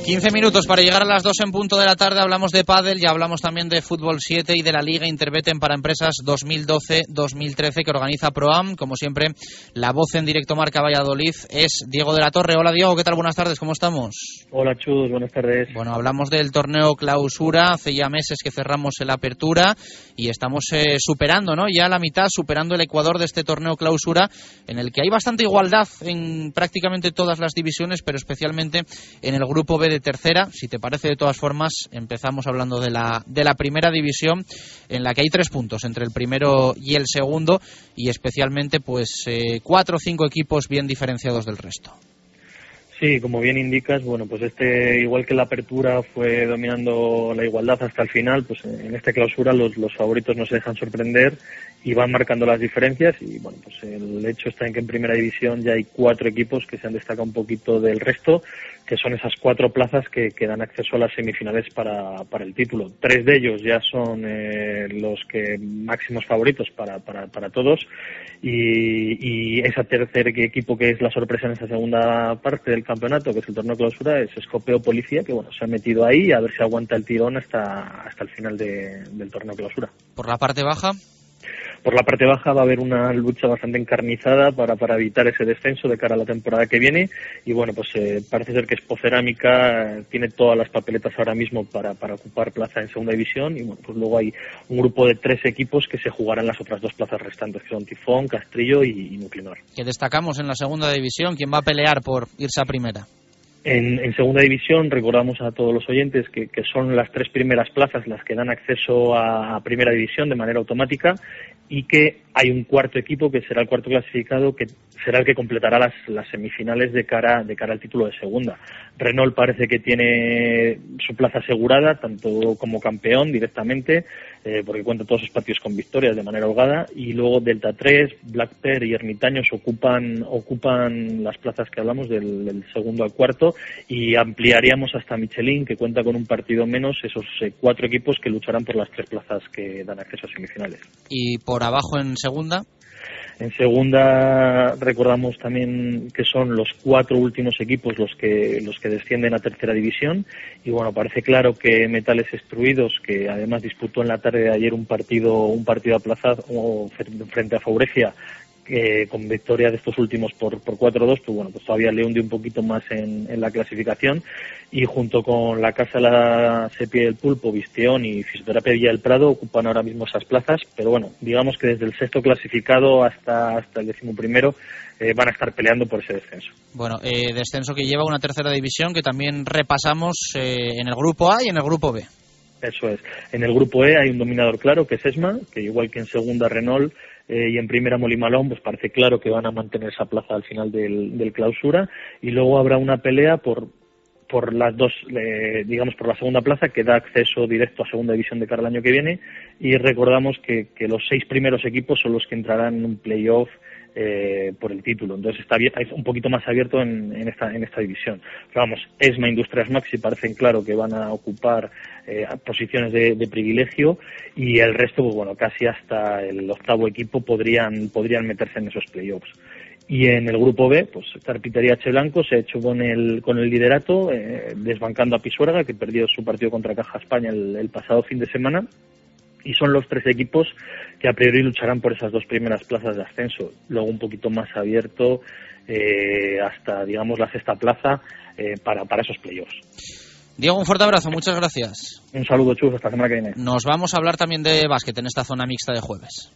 15 minutos para llegar a las 2 en punto de la tarde. Hablamos de pádel y hablamos también de fútbol 7 y de la Liga Interbeten para Empresas 2012-2013 que organiza ProAm. Como siempre, la voz en directo marca Valladolid es Diego de la Torre. Hola Diego, ¿qué tal? Buenas tardes, ¿cómo estamos? Hola Chus, buenas tardes. Bueno, hablamos del torneo clausura. Hace ya meses que cerramos la apertura y estamos eh, superando, ¿no? Ya la mitad, superando el Ecuador de este torneo clausura en el que hay bastante igualdad en prácticamente todas las divisiones, pero especialmente en el grupo B de tercera. Si te parece, de todas formas, empezamos hablando de la, de la primera división, en la que hay tres puntos entre el primero y el segundo, y especialmente, pues, eh, cuatro o cinco equipos bien diferenciados del resto. Sí, como bien indicas, bueno, pues este, igual que la apertura fue dominando la igualdad hasta el final, pues en esta clausura los, favoritos no se dejan sorprender y van marcando las diferencias y bueno, pues el hecho está en que en primera división ya hay cuatro equipos que se han destacado un poquito del resto, que son esas cuatro plazas que, dan acceso a las semifinales para, el título. Tres de ellos ya son eh, los que máximos favoritos para todos y, y ese tercer equipo que es la sorpresa en esa segunda parte del campeonato, que es el torneo clausura, es Escopeo Policía, que bueno, se ha metido ahí a ver si aguanta el tirón hasta, hasta el final del torneo clausura. Por la parte baja, por la parte baja va a haber una lucha bastante encarnizada para, para evitar ese descenso de cara a la temporada que viene y bueno, pues eh, parece ser que Espocerámica tiene todas las papeletas ahora mismo para, para ocupar plaza en segunda división y bueno, pues luego hay un grupo de tres equipos que se jugarán las otras dos plazas restantes, que son Tifón, Castrillo y, y. Que destacamos en la segunda división, ¿quién va a pelear por irse a primera? En, segunda división recordamos a todos los oyentes que, que, son las tres primeras plazas las que dan acceso a, primera división de manera automática y que hay un cuarto equipo que será el cuarto clasificado que será el que completará las, las semifinales de cara de cara al título de segunda. Renault parece que tiene su plaza asegurada tanto como campeón directamente eh, porque cuenta todos sus partidos con victorias de manera holgada y luego Delta 3, Black Pearl y Ermitaños ocupan ocupan las plazas que hablamos del, segundo al cuarto y ampliaríamos hasta Michelin que cuenta con un partido menos esos eh, cuatro equipos que lucharán por las tres plazas que dan acceso a semifinales. Y por abajo en segunda. En segunda recordamos también que son los cuatro últimos equipos los que los que descienden a tercera división y bueno parece claro que Metales Extruidos que además disputó en la tarde de ayer un partido un partido aplazado frente a Faurecia con victoria de estos últimos por, por 4-2, pues bueno, pues todavía le hunde un poquito más en, la clasificación y junto con la Casa La Sepia del Pulpo, Visteón y Fisioterapia Villa del Prado ocupan ahora mismo esas plazas, pero bueno, digamos que desde el sexto clasificado hasta, hasta el décimo primero eh, van a estar peleando por ese descenso. Bueno, eh, descenso que lleva una tercera división que también repasamos eh, en el grupo A y en el grupo B. Eso es. En el grupo E hay un dominador claro que es ESMA, que igual que en segunda Renault eh, y en primera Molimalón, pues parece claro que van a mantener esa plaza al final del, clausura. Y luego habrá una pelea por, por las dos, eh, digamos, por la segunda plaza que da acceso directo a segunda división de cara año que viene. Y recordamos que, que los seis primeros equipos son los que entrarán en un playoff eh, por el título. Entonces está un poquito más abierto en, esta, en esta división. Pero vamos, ESMA Industrias Maxi parecen claro que van a ocupar eh, posiciones de, privilegio y el resto, pues bueno, casi hasta el octavo equipo podrían, podrían meterse en esos playoffs. Y en el grupo B, pues Carpintería H Blanco se ha hecho con el, con el liderato, eh, desbancando a Pisuerga, que perdió su partido contra Caja España el pasado fin de semana y son los tres equipos que a priori lucharán por esas dos primeras plazas de ascenso. Luego un poquito más abierto eh, hasta, digamos, la sexta plaza eh, para, para esos playoffs. Diego, un fuerte abrazo, muchas gracias. Un saludo, Chus, hasta la semana que viene. Nos vamos a hablar también de básquet en esta zona mixta de jueves.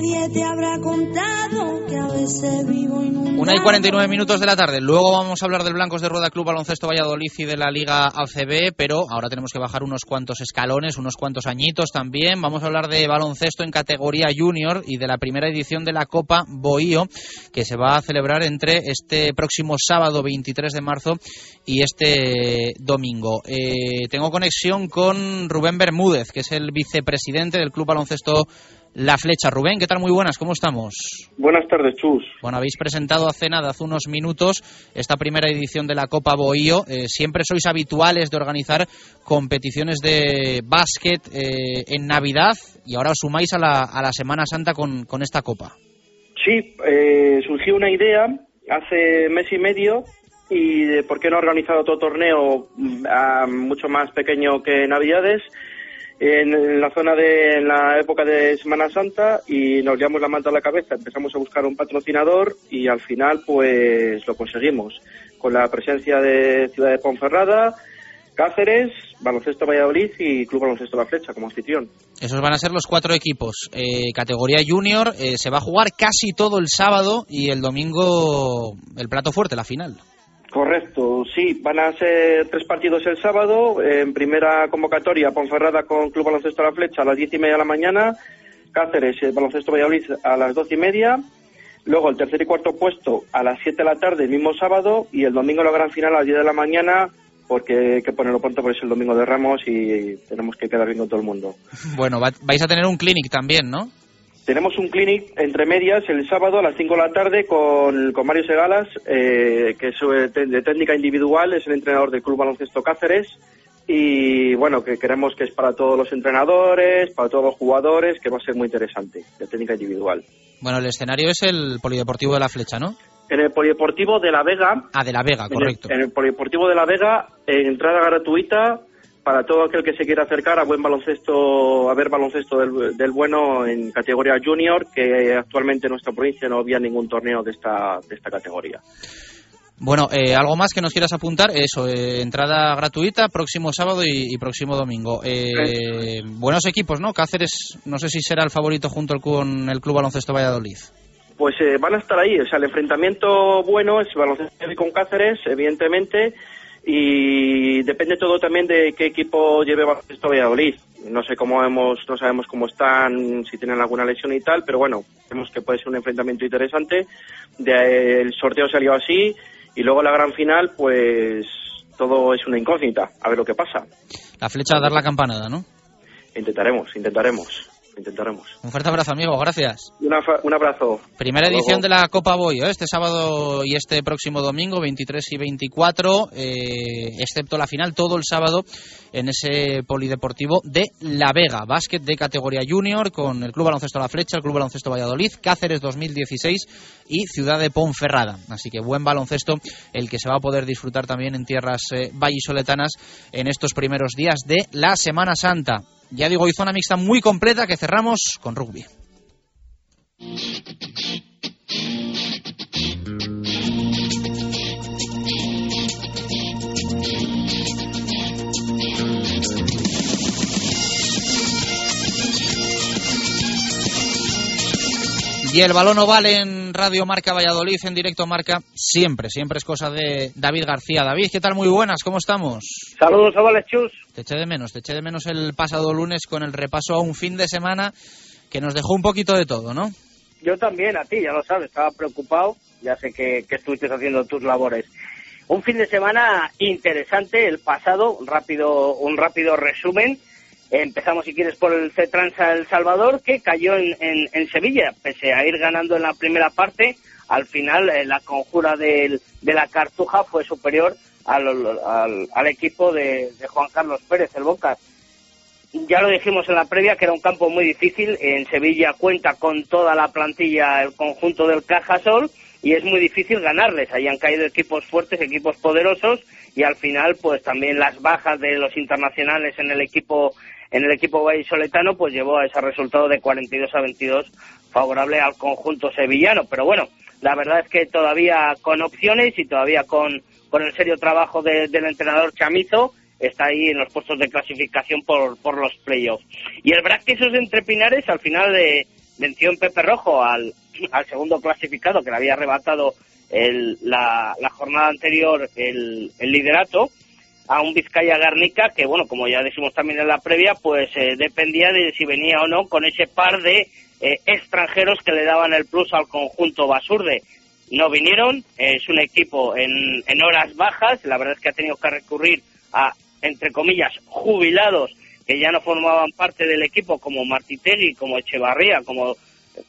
Nadie te habrá contado que a veces vivo Una y 49 minutos de la tarde. Luego vamos a hablar del Blancos de Rueda Club Baloncesto Valladolid y de la Liga ACB, pero ahora tenemos que bajar unos cuantos escalones, unos cuantos añitos también. Vamos a hablar de baloncesto en categoría junior y de la primera edición de la Copa Bohío, que se va a celebrar entre este próximo sábado 23 de marzo y este domingo. Eh, tengo conexión con Rubén Bermúdez, que es el vicepresidente del Club Baloncesto la Flecha. Rubén, ¿qué tal? Muy buenas, ¿cómo estamos? Buenas tardes, Chus. Bueno, habéis presentado hace nada, hace unos minutos, esta primera edición de la Copa Bohío. Eh, siempre sois habituales de organizar competiciones de básquet eh, en Navidad y ahora os sumáis a la, a la Semana Santa con, con esta Copa. Sí, eh, surgió una idea hace mes y medio y de por qué no organizar otro torneo mm, mucho más pequeño que Navidades en la zona de la época de Semana Santa y nos llevamos la manta a la cabeza, empezamos a buscar un patrocinador y al final pues lo conseguimos con la presencia de Ciudad de Ponferrada, Cáceres, Baloncesto Valladolid y Club Baloncesto La Flecha como anfitrión. Esos van a ser los cuatro equipos. Eh, categoría junior eh, se va a jugar casi todo el sábado y el domingo el plato fuerte, la final. Correcto, sí, van a ser tres partidos el sábado. En primera convocatoria, Ponferrada con Club Baloncesto La Flecha a las diez y media de la mañana, Cáceres y el Baloncesto Valladolid a las doce y media. Luego el tercer y cuarto puesto a las siete de la tarde el mismo sábado y el domingo la gran final a las diez de la mañana porque hay que ponerlo pronto porque es el domingo de Ramos y tenemos que quedar bien con todo el mundo. Bueno, vais a tener un clinic también, ¿no? Tenemos un clinic entre medias el sábado a las 5 de la tarde con, con Mario Segalas, eh, que es eh, de técnica individual, es el entrenador del Club Baloncesto Cáceres. Y bueno, que creemos que es para todos los entrenadores, para todos los jugadores, que va a ser muy interesante, de técnica individual. Bueno, el escenario es el Polideportivo de la Flecha, ¿no? En el Polideportivo de la Vega. Ah, de la Vega, correcto. En el, Polideportivo de la Vega, entrada gratuita, para todo aquel que se quiera acercar a buen baloncesto, a ver baloncesto del, bueno en categoría junior, que actualmente en nuestra provincia no había ningún torneo de esta, de esta categoría. Bueno, eh, algo más que nos quieras apuntar, eso, eh, entrada gratuita próximo sábado y, próximo domingo. Eh, buenos equipos, ¿no? Cáceres, no sé si será el favorito junto con el Club Baloncesto Valladolid. Pues van a estar ahí, o sea, el enfrentamiento bueno es baloncesto con Cáceres, evidentemente, y depende todo también de qué equipo lleve baloncesto Valladolid. No sé cómo hemos, no sabemos cómo están, si tienen alguna lesión y tal, pero bueno, vemos que puede ser un enfrentamiento interesante. De, el sorteo salió así y luego la gran final, pues todo es una incógnita, a ver lo que pasa. La flecha a dar la campanada, ¿no? Intentaremos, intentaremos. Intentaremos. Un fuerte abrazo, amigo, gracias. un abrazo. Primera edición de la Copa Boyo, ¿eh? este sábado y este próximo domingo, 23 y 24, eh, excepto la final, todo el sábado en ese polideportivo de La Vega. Básquet de categoría junior con el Club Baloncesto La Flecha, el Club Baloncesto Valladolid, Cáceres 2016 y Ciudad de Ponferrada. Así que buen baloncesto el que se va a poder disfrutar también en tierras eh, vallisoletanas en estos primeros días de la Semana Santa. Ya digo, hoy zona mixta muy completa que cerramos con rugby. Y el balón oval en Radio Marca Valladolid, en directo Marca, siempre, siempre es cosa de David García. David, ¿qué tal? Muy buenas, ¿cómo estamos? Saludos, ovales, chus. Te eché de menos, te eché de menos el pasado lunes con el repaso a un fin de semana que nos dejó un poquito de todo, ¿no? Yo también, a ti, ya lo sabes, estaba preocupado, ya sé que, que estuviste haciendo tus labores. Un fin de semana interesante, el pasado, un rápido, un rápido resumen Empezamos, si quieres, por el C-Transa El Salvador, que cayó en, en, Sevilla, pese a ir ganando en la primera parte. Al final, eh, la conjura de la Cartuja fue superior al, al, equipo de, Juan Carlos Pérez, el Bocas. Ya lo dijimos en la previa, que era un campo muy difícil. En Sevilla cuenta con toda la plantilla, el conjunto del Cajasol, y es muy difícil ganarles. Ahí han caído equipos fuertes, equipos poderosos, y al final, pues también las bajas de los internacionales en el equipo en el equipo vallisoletano, pues llevó a ese resultado de 42 a 22 favorable al conjunto sevillano. Pero bueno, la verdad es que todavía con opciones y todavía con, con el serio trabajo del entrenador Chamizo, está ahí en los puestos de clasificación por, por los playoffs. Y el Braquesos entre Pinares al final de, venció en Pepe Rojo al, al segundo clasificado que le había arrebatado el, la, la jornada anterior el, el liderato a un Vizcaya Garnica que, bueno, como ya decimos también en la previa, pues eh, dependía de si venía o no con ese par de eh, extranjeros que le daban el plus al conjunto Basurde. No vinieron, es un equipo en, en horas bajas, la verdad es que ha tenido que recurrir a, entre comillas, jubilados que ya no formaban parte del equipo, como Martitegui, como Echevarría, como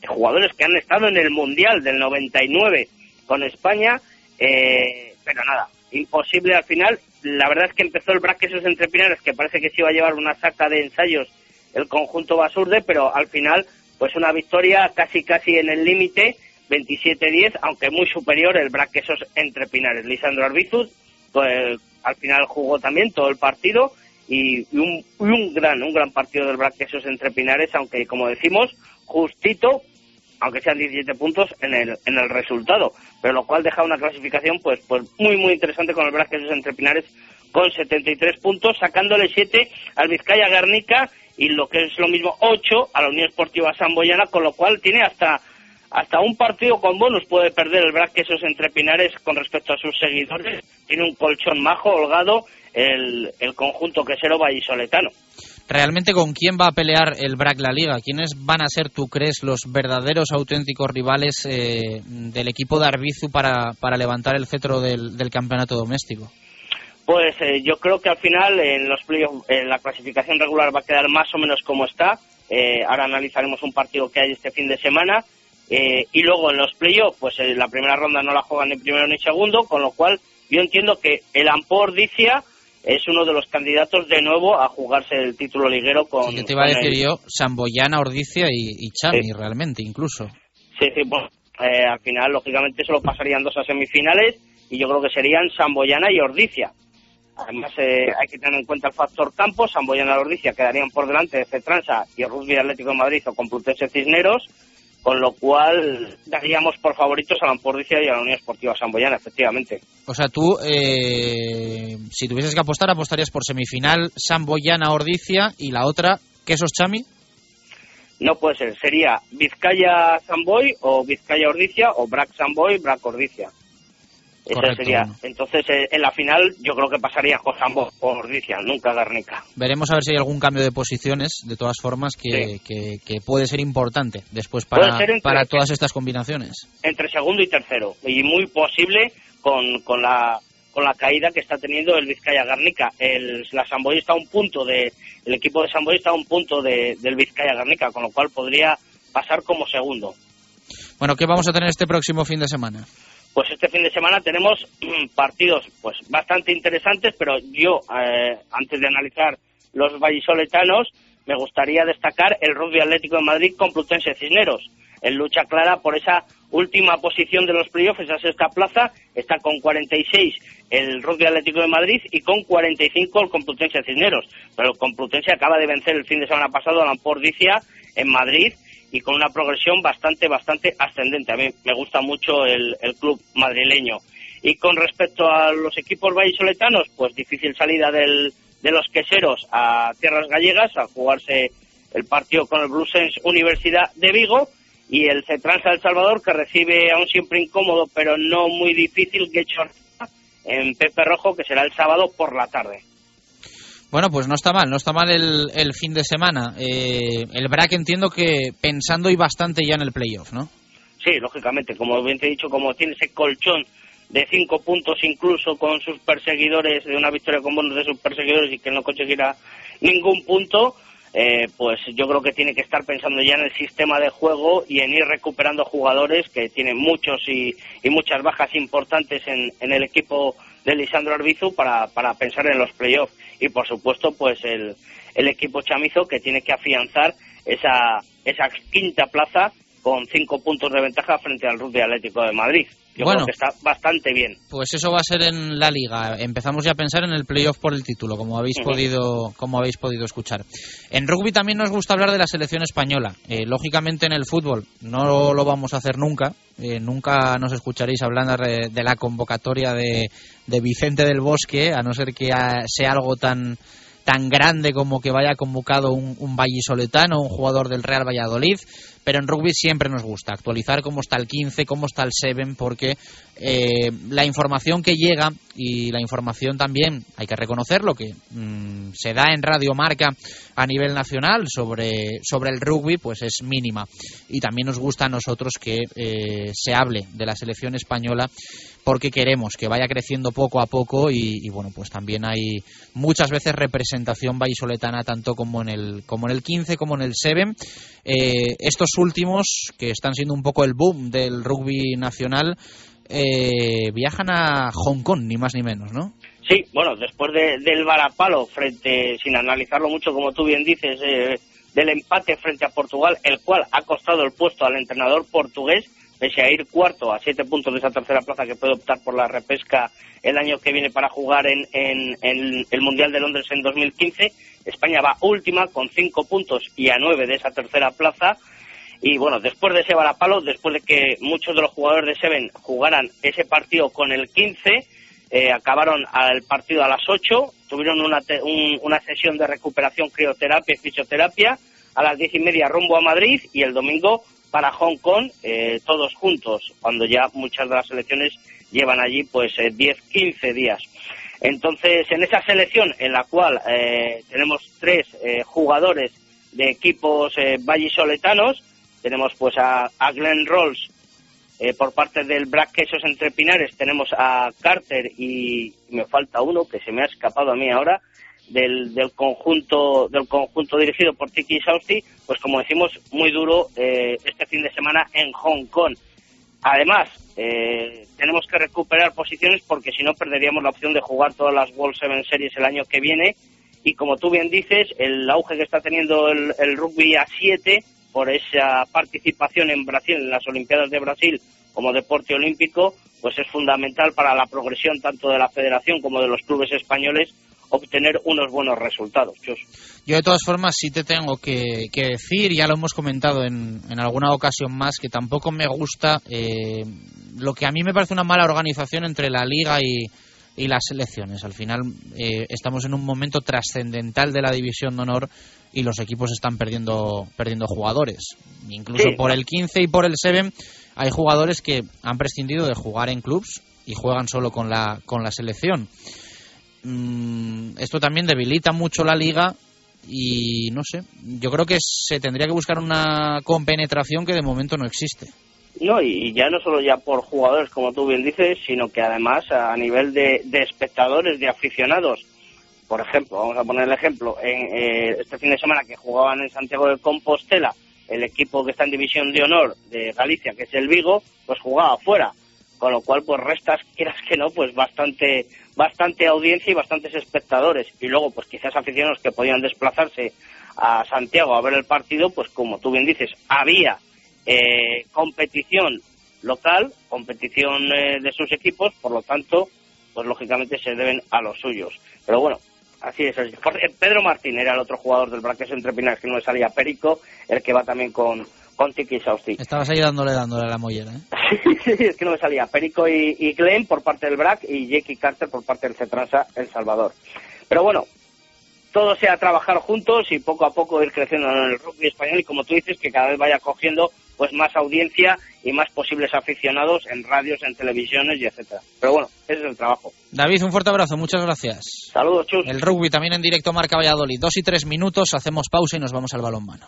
jugadores que han estado en el Mundial del 99 con España, eh, pero nada, imposible al final la verdad es que empezó el Braquesos entre Pinares, que parece que se iba a llevar una saca de ensayos el conjunto Basurde, pero al final, pues una victoria casi casi en el límite, 27-10, aunque muy superior el Braquesos entre Pinares. Lisandro Arbizuz, pues al final jugó también todo el partido y, un, un, gran, un gran partido del Braquesos entre Pinares, aunque como decimos, justito aunque sean 17 puntos en el, en el resultado, pero lo cual deja una clasificación pues, pues muy muy interesante con el Braquesos entre Pinares con 73 puntos, sacándole 7 al Vizcaya Garnica y lo que es lo mismo 8 a la Unión Esportiva Samboyana, con lo cual tiene hasta hasta un partido con bonus puede perder el Braquesos entre Pinares con respecto a sus seguidores. Tiene un colchón majo, holgado, el, el conjunto quesero vallisoletano realmente con quién va a pelear el BRAC la liga, quiénes van a ser, tú crees, los verdaderos auténticos rivales eh, del equipo de Arbizu para, para levantar el cetro del, campeonato doméstico. Pues eh, yo creo que al final en los en la clasificación regular va a quedar más o menos como está. Eh, ahora analizaremos un partido que hay este fin de semana. y luego en los playoffs, pues la primera ronda no la juegan ni primero ni segundo, con lo cual yo entiendo que el Ampor Dicia es uno de los candidatos de nuevo a jugarse el título liguero con. Sí, te iba a decir yo, Samboyana, Ordicia y, y Chami, realmente, incluso. Sí, sí, pues eh, al final, lógicamente, solo pasarían dos a semifinales y yo creo que serían Samboyana y Ordicia. Además, eh, hay que tener en cuenta el factor campo. Samboyana y Ordicia quedarían por delante de Cetransa y el Rugby Atlético de Madrid o Complutense Cisneros con lo cual daríamos por favoritos a la Ampordicia y a la Unión Esportiva Samboyana, efectivamente. O sea, tú, eh, si tuvieses que apostar, apostarías por semifinal Samboyana-Ordicia y la otra, ¿Quesos Chami? No puede ser, sería Vizcaya-Samboy o Vizcaya-Ordicia o Brac-Samboy, Brac-Ordicia sería. Entonces, eh, en la final, yo creo que pasaría con ambos por nunca Garnica. Veremos a ver si hay algún cambio de posiciones, de todas formas, que, que, puede ser importante después para, para todas estas combinaciones. Entre segundo y tercero. Y muy posible con, con la con la caída que está teniendo el Vizcaya Garnica. El, la Samboy está a un punto de, el equipo de San Boy está a un punto de, del Vizcaya Garnica, con lo cual podría pasar como segundo. Bueno, ¿qué vamos a tener este próximo fin de semana? Pues este fin de semana tenemos partidos pues bastante interesantes, pero yo, eh, antes de analizar los vallisoletanos, me gustaría destacar el Rugby Atlético de Madrid con Plutense Cisneros, en lucha clara por esa última posición de los playoffs, esa sexta plaza, está con 46 el Rugby Atlético de Madrid y con 45 el Complutense Cisneros. Pero el Complutense acaba de vencer el fin de semana pasado a la Pordicia en Madrid y con una progresión bastante, bastante ascendente. A mí me gusta mucho el, el club madrileño. Y con respecto a los equipos vallisoletanos, pues difícil salida del, de los queseros a tierras gallegas a jugarse el partido con el Bluesens Universidad de Vigo y el Cetransa El Salvador que recibe a un siempre incómodo pero no muy difícil Guecho en Pepe Rojo que será el sábado por la tarde. Bueno, pues no está mal, no está mal el, el fin de semana. Eh, el BRAC entiendo que pensando y bastante ya en el playoff, ¿no? Sí, lógicamente, como bien te he dicho, como tiene ese colchón de cinco puntos incluso con sus perseguidores, de una victoria con bonos de sus perseguidores y que no conseguirá ningún punto, eh, pues yo creo que tiene que estar pensando ya en el sistema de juego y en ir recuperando jugadores que tienen muchos y, y muchas bajas importantes en, en, el equipo de Lisandro Arbizu para, para pensar en los playoffs y por supuesto pues el, el equipo chamizo que tiene que afianzar esa, esa quinta plaza con cinco puntos de ventaja frente al Rugby Atlético de Madrid. Yo bueno, creo que está bastante bien. Pues eso va a ser en la liga. Empezamos ya a pensar en el playoff por el título, como habéis podido, como habéis podido escuchar. En rugby también nos gusta hablar de la selección española. Eh, lógicamente en el fútbol no lo vamos a hacer nunca. Eh, nunca nos escucharéis hablando de, la convocatoria de, de Vicente del Bosque, a no ser que sea algo tan tan grande como que vaya convocado un, un vallisoletano, un jugador del Real Valladolid, pero en rugby siempre nos gusta actualizar cómo está el 15, cómo está el 7, porque eh, la información que llega y la información también, hay que reconocerlo, que mm, se da en Radio Marca a nivel nacional sobre, sobre el rugby, pues es mínima. Y también nos gusta a nosotros que eh, se hable de la selección española porque queremos que vaya creciendo poco a poco y, bueno, pues también hay muchas veces representación vallisoletana tanto como en el, como en el 15 como en el 7. Eh, estos últimos, que están siendo un poco el boom del rugby nacional, eh, viajan a Hong Kong, ni más ni menos, ¿no? Sí, bueno, después de, del varapalo, frente, sin analizarlo mucho, como tú bien dices, eh, del empate frente a Portugal, el cual ha costado el puesto al entrenador portugués, pese a ir cuarto a siete puntos de esa tercera plaza que puede optar por la repesca el año que viene para jugar en, en, en el Mundial de Londres en 2015. España va última con cinco puntos y a nueve de esa tercera plaza. Y bueno, después de ese varapalo, después de que muchos de los jugadores de Seven jugaran ese partido con el 15, eh, acabaron el partido a las 8, tuvieron una, te- un- una sesión de recuperación, crioterapia y fisioterapia a las diez y media rumbo a Madrid y el domingo para Hong Kong, eh, todos juntos, cuando ya muchas de las selecciones llevan allí pues eh, 10, 15 días. Entonces, en esa selección en la cual eh, tenemos tres eh, jugadores de equipos eh, vallisoletanos, tenemos pues a, a Glenn Rolls eh, por parte del Black Quesos entre Pinares, tenemos a Carter y me falta uno que se me ha escapado a mí ahora, del, del conjunto del conjunto dirigido por Tiki Sausti, pues como decimos, muy duro eh, este fin de semana en Hong Kong. Además, eh, tenemos que recuperar posiciones porque si no perderíamos la opción de jugar todas las World Seven Series el año que viene. Y como tú bien dices, el auge que está teniendo el, el rugby a 7 por esa participación en Brasil, en las Olimpiadas de Brasil como deporte olímpico, pues es fundamental para la progresión tanto de la federación como de los clubes españoles obtener unos buenos resultados. Chus. Yo de todas formas sí te tengo que, que decir, ya lo hemos comentado en, en alguna ocasión más, que tampoco me gusta eh, lo que a mí me parece una mala organización entre la liga y, y las selecciones. Al final eh, estamos en un momento trascendental de la división de honor y los equipos están perdiendo, perdiendo jugadores. Incluso Sí. por el 15 y por el 7 hay jugadores que han prescindido de jugar en clubs y juegan solo con la, con la selección. Mm, esto también debilita mucho la liga y no sé, yo creo que se tendría que buscar una compenetración que de momento no existe. No, y ya no solo ya por jugadores, como tú bien dices, sino que además a nivel de, de espectadores, de aficionados, por ejemplo, vamos a poner el ejemplo, en eh, este fin de semana que jugaban en Santiago de Compostela, el equipo que está en División de Honor de Galicia, que es el Vigo, pues jugaba fuera, con lo cual pues restas, quieras que no, pues bastante bastante audiencia y bastantes espectadores. Y luego, pues quizás aficionados que podían desplazarse a Santiago a ver el partido, pues como tú bien dices, había eh, competición local, competición eh, de sus equipos, por lo tanto, pues lógicamente se deben a los suyos. Pero bueno, así es. Pedro Martín era el otro jugador del Braqueso entre Pinares que no le salía Perico, el que va también con, Sausti. Estabas ahí dándole, dándole a la mollera, ¿eh? sí, es que no me salía. Perico y, y Glenn por parte del BRAC y Jackie Carter por parte del Cetransa El Salvador. Pero bueno, todo sea trabajar juntos y poco a poco ir creciendo en el rugby español y como tú dices, que cada vez vaya cogiendo pues más audiencia y más posibles aficionados en radios, en televisiones y etcétera. Pero bueno, ese es el trabajo. David, un fuerte abrazo, muchas gracias. Saludos, chus. El rugby también en directo Marca Valladolid. Dos y tres minutos, hacemos pausa y nos vamos al balonmano.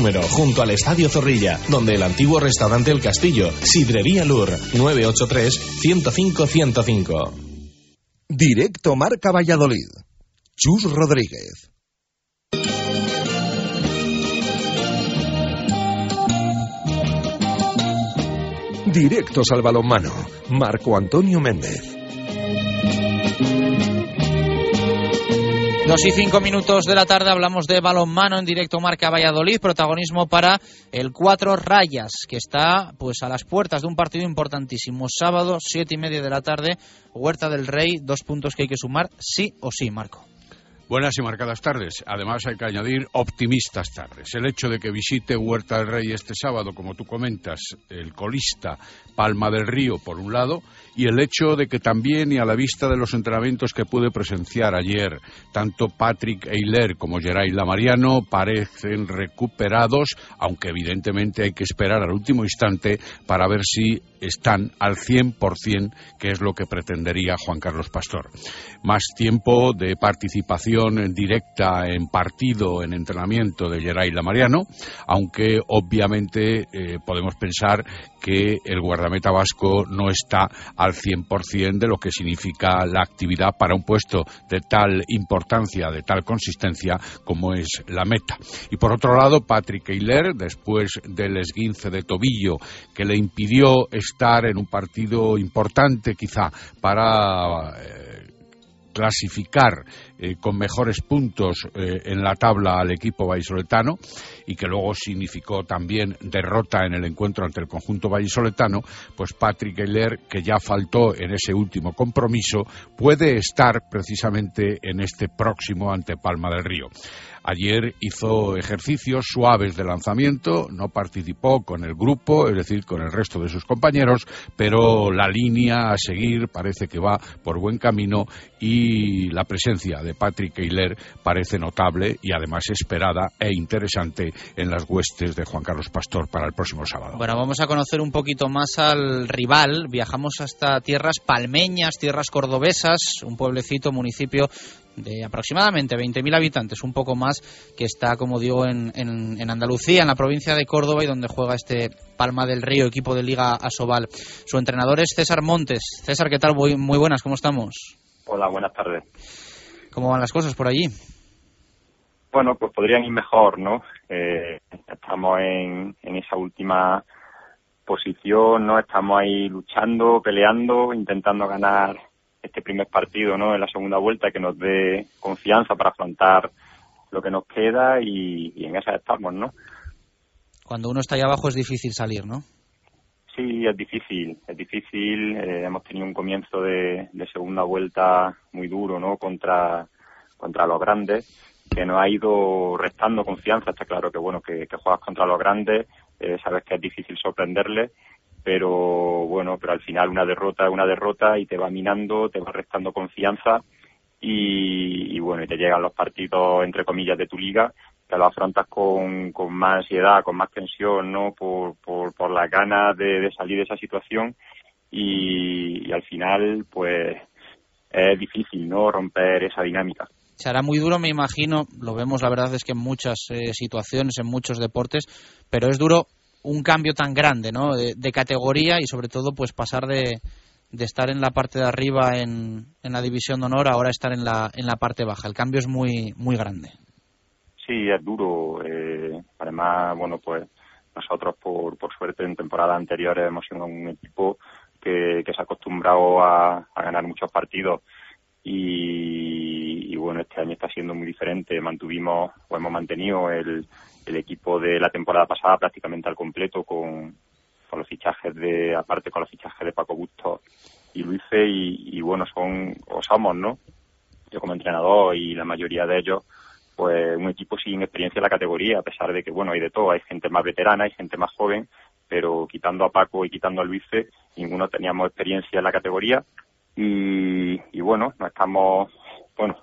junto al Estadio Zorrilla, donde el antiguo restaurante El Castillo, Sidrería Lur, 983-105-105. Directo Marca Valladolid. Chus Rodríguez. Directos al balonmano. Marco Antonio Méndez. Dos y cinco minutos de la tarde hablamos de balonmano en directo Marca Valladolid, protagonismo para el Cuatro Rayas, que está pues a las puertas de un partido importantísimo. Sábado, siete y media de la tarde, Huerta del Rey, dos puntos que hay que sumar sí o sí, Marco. Buenas y marcadas tardes. Además hay que añadir optimistas tardes. El hecho de que visite Huerta del Rey este sábado, como tú comentas, el colista Palma del Río, por un lado, y el hecho de que también y a la vista de los entrenamientos que pude presenciar ayer, tanto Patrick Eiler como Geray Lamariano parecen recuperados, aunque evidentemente hay que esperar al último instante para ver si están al 100%, que es lo que pretendería Juan Carlos Pastor. Más tiempo de participación directa en partido, en entrenamiento de Geray Lamariano, aunque obviamente eh, podemos pensar que el guardameta vasco no está al 100% de lo que significa la actividad para un puesto de tal importancia, de tal consistencia como es la meta. Y por otro lado, Patrick Eiler, después del esguince de tobillo que le impidió estar en un partido importante quizá para eh, clasificar eh, con mejores puntos eh, en la tabla al equipo vallisoletano y que luego significó también derrota en el encuentro ante el conjunto vallisoletano, pues Patrick Eiler, que ya faltó en ese último compromiso, puede estar precisamente en este próximo ante Palma del Río. Ayer hizo ejercicios suaves de lanzamiento, no participó con el grupo, es decir, con el resto de sus compañeros, pero la línea a seguir parece que va por buen camino y la presencia de Patrick Eiler parece notable y además esperada e interesante en las huestes de Juan Carlos Pastor para el próximo sábado. Bueno, vamos a conocer un poquito más al rival. Viajamos hasta tierras palmeñas, tierras cordobesas, un pueblecito, municipio de aproximadamente 20.000 habitantes, un poco más, que está, como digo, en, en, Andalucía, en la provincia de Córdoba y donde juega este Palma del Río, equipo de Liga Asobal. Su entrenador es César Montes. César, ¿qué tal? Muy, muy buenas, ¿cómo estamos? Hola, buenas tardes. ¿Cómo van las cosas por allí? Bueno, pues podrían ir mejor, ¿no? Eh, estamos en, en esa última posición, ¿no? Estamos ahí luchando, peleando, intentando ganar este primer partido, ¿no? En la segunda vuelta que nos dé confianza para afrontar lo que nos queda y, en esa estamos, ¿no? Cuando uno está ahí abajo es difícil salir, ¿no? Sí, es difícil, es difícil. Eh, hemos tenido un comienzo de, segunda vuelta muy duro, ¿no? Contra, contra los grandes, que nos ha ido restando confianza. Está claro que, bueno, que, juegas contra los grandes, eh, sabes que es difícil sorprenderles, pero bueno, pero al final una derrota es una derrota y te va minando, te va restando confianza y, y bueno, y te llegan los partidos, entre comillas, de tu liga te lo afrontas con, con más ansiedad, con más tensión, ¿no? Por, por, por las ganas de, salir de esa situación y, al final, pues, es difícil, ¿no? Romper esa dinámica. Será muy duro, me imagino, lo vemos la verdad es que en muchas eh, situaciones, en muchos deportes, pero es duro un cambio tan grande, ¿no? De, categoría y sobre todo, pues pasar de, de estar en la parte de arriba en, en la división de honor, ahora estar en la, en la parte baja. El cambio es muy, muy grande. Sí, es duro. Eh, además, bueno, pues nosotros, por, por suerte, en temporadas anteriores hemos sido un equipo que, se ha acostumbrado a, ganar muchos partidos y, bueno, este año está siendo muy diferente. Mantuvimos o hemos mantenido el, el equipo de la temporada pasada prácticamente al completo con, con los fichajes de, aparte con los fichajes de Paco Busto y Luise y, y bueno, son, o somos, ¿no? Yo como entrenador y la mayoría de ellos pues un equipo sin experiencia en la categoría, a pesar de que, bueno, hay de todo, hay gente más veterana, hay gente más joven, pero quitando a Paco y quitando a Luise, ninguno teníamos experiencia en la categoría y, y bueno, no estamos, bueno,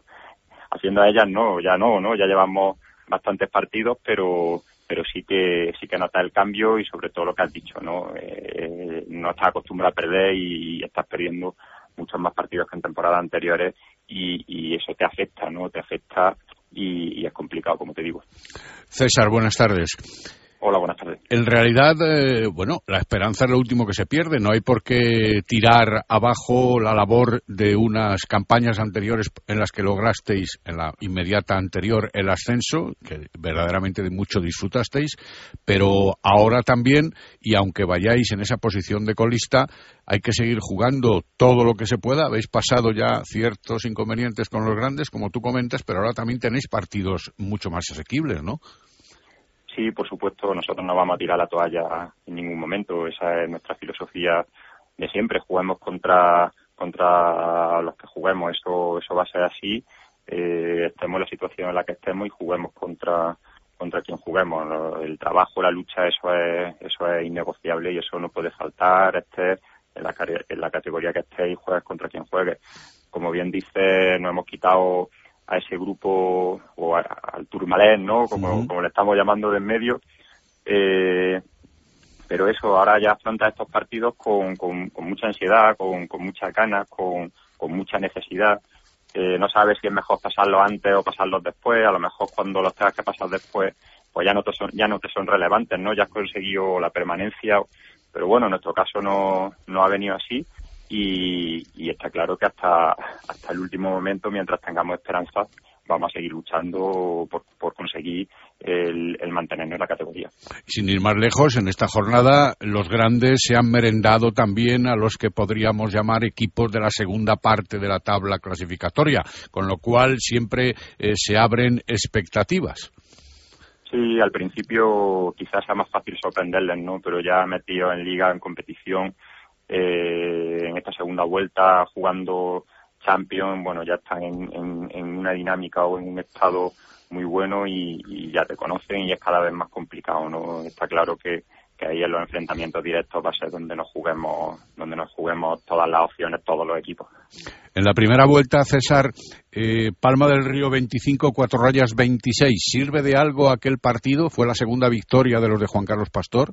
haciendo a ellas no, ya no, ¿no? Ya llevamos bastantes partidos, pero pero sí que sí que nota el cambio y sobre todo lo que has dicho, ¿no? Eh, no estás acostumbrado a perder y, estás perdiendo muchos más partidos que en temporadas anteriores y, y eso te afecta, ¿no? Te afecta y, es complicado, como te digo. César, buenas tardes. Hola, buenas tardes. En realidad, eh, bueno, la esperanza es lo último que se pierde. No hay por qué tirar abajo la labor de unas campañas anteriores en las que lograsteis, en la inmediata anterior, el ascenso, que verdaderamente de mucho disfrutasteis, pero ahora también, y aunque vayáis en esa posición de colista, hay que seguir jugando todo lo que se pueda. Habéis pasado ya ciertos inconvenientes con los grandes, como tú comentas, pero ahora también tenéis partidos mucho más asequibles, ¿no? Sí, por supuesto, nosotros no vamos a tirar la toalla en ningún momento. Esa es nuestra filosofía de siempre. Juguemos contra contra los que juguemos. Eso eso va a ser así. Eh, estemos en la situación en la que estemos y juguemos contra contra quien juguemos. El trabajo, la lucha, eso es eso es innegociable y eso no puede faltar. Este en la, en la categoría que esté y juegues contra quien juegue. Como bien dice, nos hemos quitado a ese grupo o al Turmalén, ¿no? Como, como le estamos llamando de en medio. Eh, pero eso, ahora ya afronta estos partidos con, con, mucha ansiedad, con, con muchas ganas, con, con mucha necesidad. Eh, no sabes si es mejor pasarlos antes o pasarlos después. A lo mejor cuando los tengas que pasar después, pues ya no te son, ya no te son relevantes, ¿no? Ya has conseguido la permanencia. Pero bueno, en nuestro caso no, no ha venido así y, está claro que hasta, hasta el último momento, mientras tengamos esperanza, vamos a seguir luchando por, por conseguir el, mantenernos en la categoría. Sin ir más lejos, en esta jornada los grandes se han merendado también a los que podríamos llamar equipos de la segunda parte de la tabla clasificatoria, con lo cual siempre eh, se abren expectativas. Sí, al principio quizás sea más fácil sorprenderles, ¿no? Pero ya metido en liga, en competición, eh, en esta segunda vuelta jugando Champions, bueno, ya están en, una dinámica o en un estado muy bueno y, ya te conocen y es cada vez más complicado, ¿no? Está claro que, ahí en los enfrentamientos directos va a ser donde nos juguemos, donde nos juguemos todas las opciones, todos los equipos. En la primera vuelta, César, eh, Palma del Río 25, cuatro rayas 26. ¿Sirve de algo aquel partido? ¿Fue la segunda victoria de los de Juan Carlos Pastor?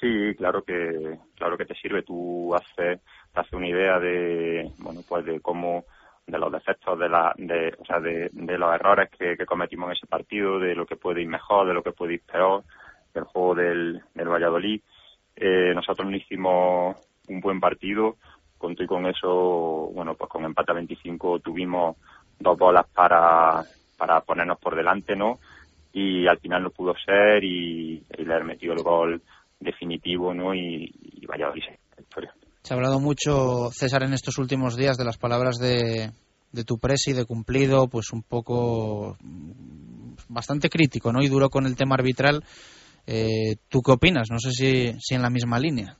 Sí, claro que, claro que te sirve. Tú haces, haces una idea de, bueno, pues de cómo, de los defectos, de la, de, o sea, de, de los errores que, que cometimos en ese partido, de lo que puede ir mejor, de lo que puede ir peor, del juego del, del Valladolid. Eh, nosotros no hicimos un buen partido, con y con eso, bueno, pues con empate a 25 tuvimos dos bolas para, para ponernos por delante, ¿no? Y al final no pudo ser y, y le metido el gol definitivo, ¿no? Y, y Valladolid se historia. Se ha hablado mucho, César, en estos últimos días de las palabras de, de tu presi, de cumplido, pues un poco mm, bastante crítico, ¿no? Y duro con el tema arbitral. Eh, ¿Tú qué opinas? No sé si, si en la misma línea.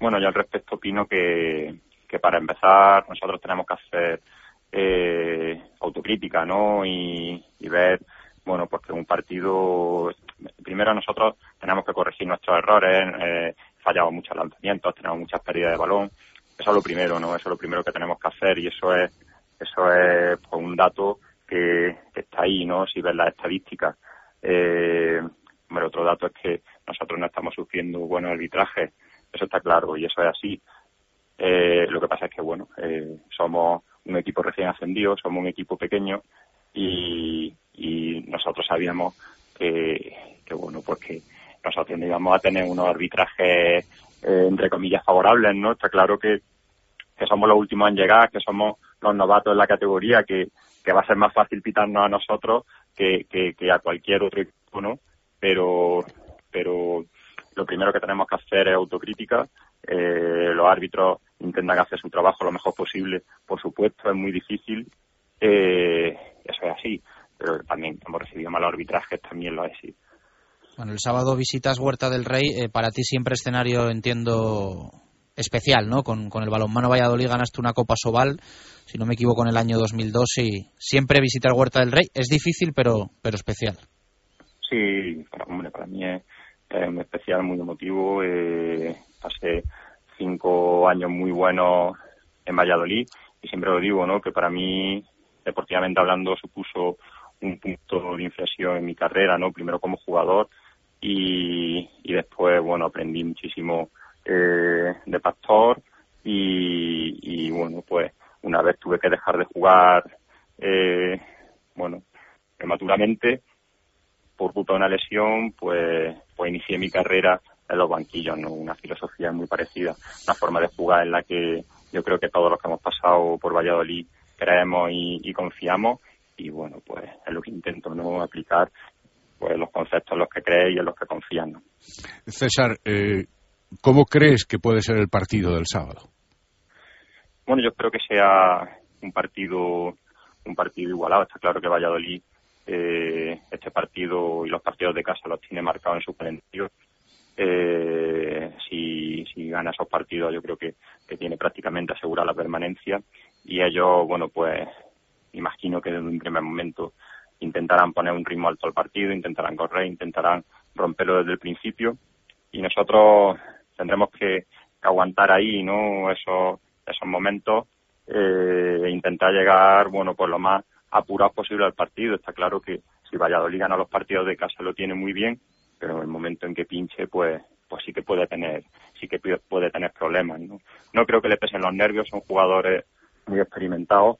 Bueno, yo al respecto opino que, que para empezar nosotros tenemos que hacer eh, autocrítica, ¿no? Y, y ver, bueno, pues que un partido, primero nosotros tenemos que corregir nuestros errores, eh, fallamos muchos lanzamientos, tenemos muchas pérdidas de balón, eso es lo primero, ¿no? Eso es lo primero que tenemos que hacer y eso es, eso es pues, un dato que, está ahí, ¿no? Si ves las estadísticas. Eh, bueno, otro dato es que nosotros no estamos sufriendo buenos arbitrajes, eso está claro y eso es así. Eh, lo que pasa es que, bueno, eh, somos un equipo recién ascendido, somos un equipo pequeño y nosotros sabíamos que, que, bueno, pues que nosotros íbamos a tener unos arbitrajes, eh, entre comillas, favorables, ¿no? Está claro que, que somos los últimos en llegar, que somos los novatos en la categoría, que, que va a ser más fácil pitarnos a nosotros que, que, que a cualquier otro equipo, ¿no? Pero, pero lo primero que tenemos que hacer es autocrítica. Eh, los árbitros intentan hacer su trabajo lo mejor posible. Por supuesto, es muy difícil. Eh, eso es así. Pero también arbitrajes, también lo es así. Bueno, el sábado visitas Huerta del Rey. Eh, para ti siempre escenario, entiendo, especial, ¿no? Con, con el balonmano Valladolid ganaste una Copa Sobal, si no me equivoco, en el año 2002 y siempre visitar Huerta del Rey es difícil, pero, pero especial. Sí, hombre, para mí es, es muy especial, muy emotivo. Eh, pasé cinco años muy buenos en Valladolid y siempre lo digo, ¿no? Que para mí, deportivamente hablando, supuso un punto de inflexión en mi carrera, ¿no? Primero como jugador y, después, bueno, aprendí muchísimo eh, de pastor y, bueno, pues una vez tuve que dejar de jugar, eh, bueno, prematuramente por culpa de una lesión, pues, pues inicié mi carrera en los banquillos, ¿no? Una filosofía muy parecida, una forma de jugar en la que yo creo que todos los que hemos pasado por Valladolid creemos y confiamos y bueno, pues es lo que intento, ¿no? Aplicar pues los conceptos en los que crees y en los que confían, ¿no? César, eh, ¿cómo crees que puede ser el partido del sábado? Bueno, yo espero que sea un partido un partido igualado. Está claro que Valladolid eh, este partido y los partidos de casa los tiene marcados en su calendario. Eh, si, si gana esos partidos, yo creo que, que tiene prácticamente asegurada la permanencia. Y ellos, bueno, pues imagino que desde un primer momento intentarán poner un ritmo alto al partido, intentarán correr, intentarán romperlo desde el principio. Y nosotros tendremos que, aguantar ahí, ¿no? Esos, esos momentos eh, e intentar llegar, bueno, pues lo más apurado posible al partido. Está claro que si Valladolid gana los partidos de casa lo tiene muy bien, pero en el momento en que pinche, pues pues sí que puede tener sí que puede tener problemas. ¿no? no creo que le pesen los nervios, son jugadores muy experimentados,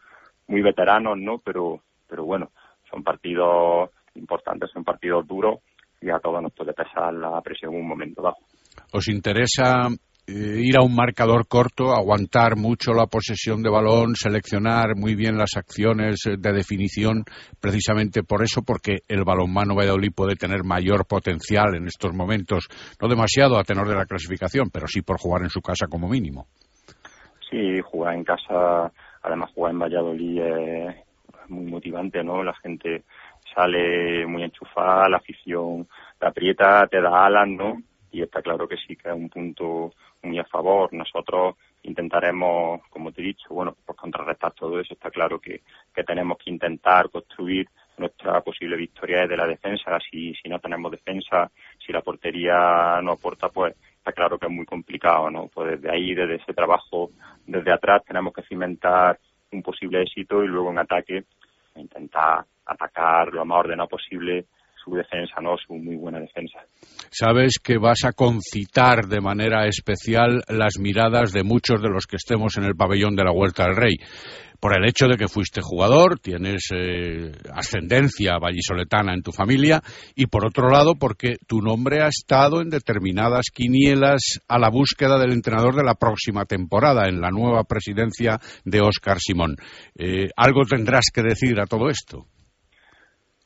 muy veteranos, ¿no? Pero pero bueno, son partidos importantes, son partidos duros y a todos nos puede pesar la presión en un momento dado. ¿Os interesa eh, ir a un marcador corto, aguantar mucho la posesión de balón, seleccionar muy bien las acciones eh, de definición, precisamente por eso, porque el balonmano Valladolid puede tener mayor potencial en estos momentos, no demasiado a tenor de la clasificación, pero sí por jugar en su casa como mínimo. Sí, jugar en casa, además jugar en Valladolid es muy motivante, ¿no? La gente sale muy enchufada, la afición te aprieta, te da alas, ¿no? Y está claro que sí que es un punto muy a favor. Nosotros intentaremos, como te he dicho, bueno, pues contrarrestar todo eso. Está claro que, que tenemos que intentar construir nuestra posible victoria desde la defensa. Si, si no tenemos defensa, si la portería no aporta, pues claro que es muy complicado, ¿no? Pues desde ahí, desde ese trabajo, desde atrás, tenemos que cimentar un posible éxito y luego en ataque intentar atacar lo más ordenado posible defensa, ¿no? Muy buena defensa. Sabes que vas a concitar de manera especial las miradas de muchos de los que estemos en el pabellón de la Huerta del Rey por el hecho de que fuiste jugador, tienes eh, ascendencia vallisoletana en tu familia y por otro lado porque tu nombre ha estado en determinadas quinielas a la búsqueda del entrenador de la próxima temporada en la nueva presidencia de Óscar Simón. Eh, ¿Algo tendrás que decir a todo esto?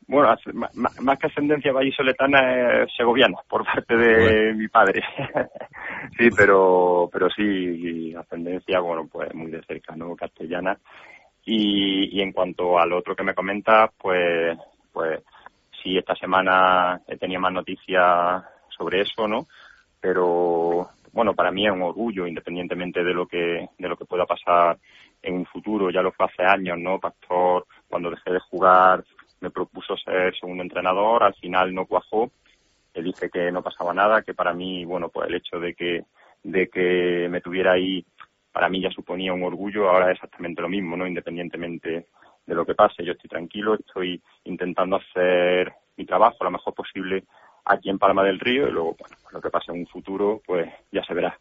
Bueno, más que ascendencia vallisoletana es segoviana por parte de mi padre. sí, pero pero sí ascendencia, bueno, pues muy de cerca, ¿no? Castellana. Y, y en cuanto al otro que me comenta, pues pues sí, esta semana he tenido más noticias sobre eso, ¿no? Pero bueno, para mí es un orgullo, independientemente de lo que de lo que pueda pasar en un futuro. Ya lo fue hace años, ¿no? Pastor, cuando dejé de jugar me propuso ser segundo entrenador, al final no cuajó, le dije que no pasaba nada, que para mí, bueno, pues el hecho de que, de que me tuviera ahí, para mí ya suponía un orgullo, ahora es exactamente lo mismo, ¿no? Independientemente de lo que pase, yo estoy tranquilo, estoy intentando hacer mi trabajo lo mejor posible aquí en Palma del Río y luego, bueno, lo que pase en un futuro, pues ya se verá.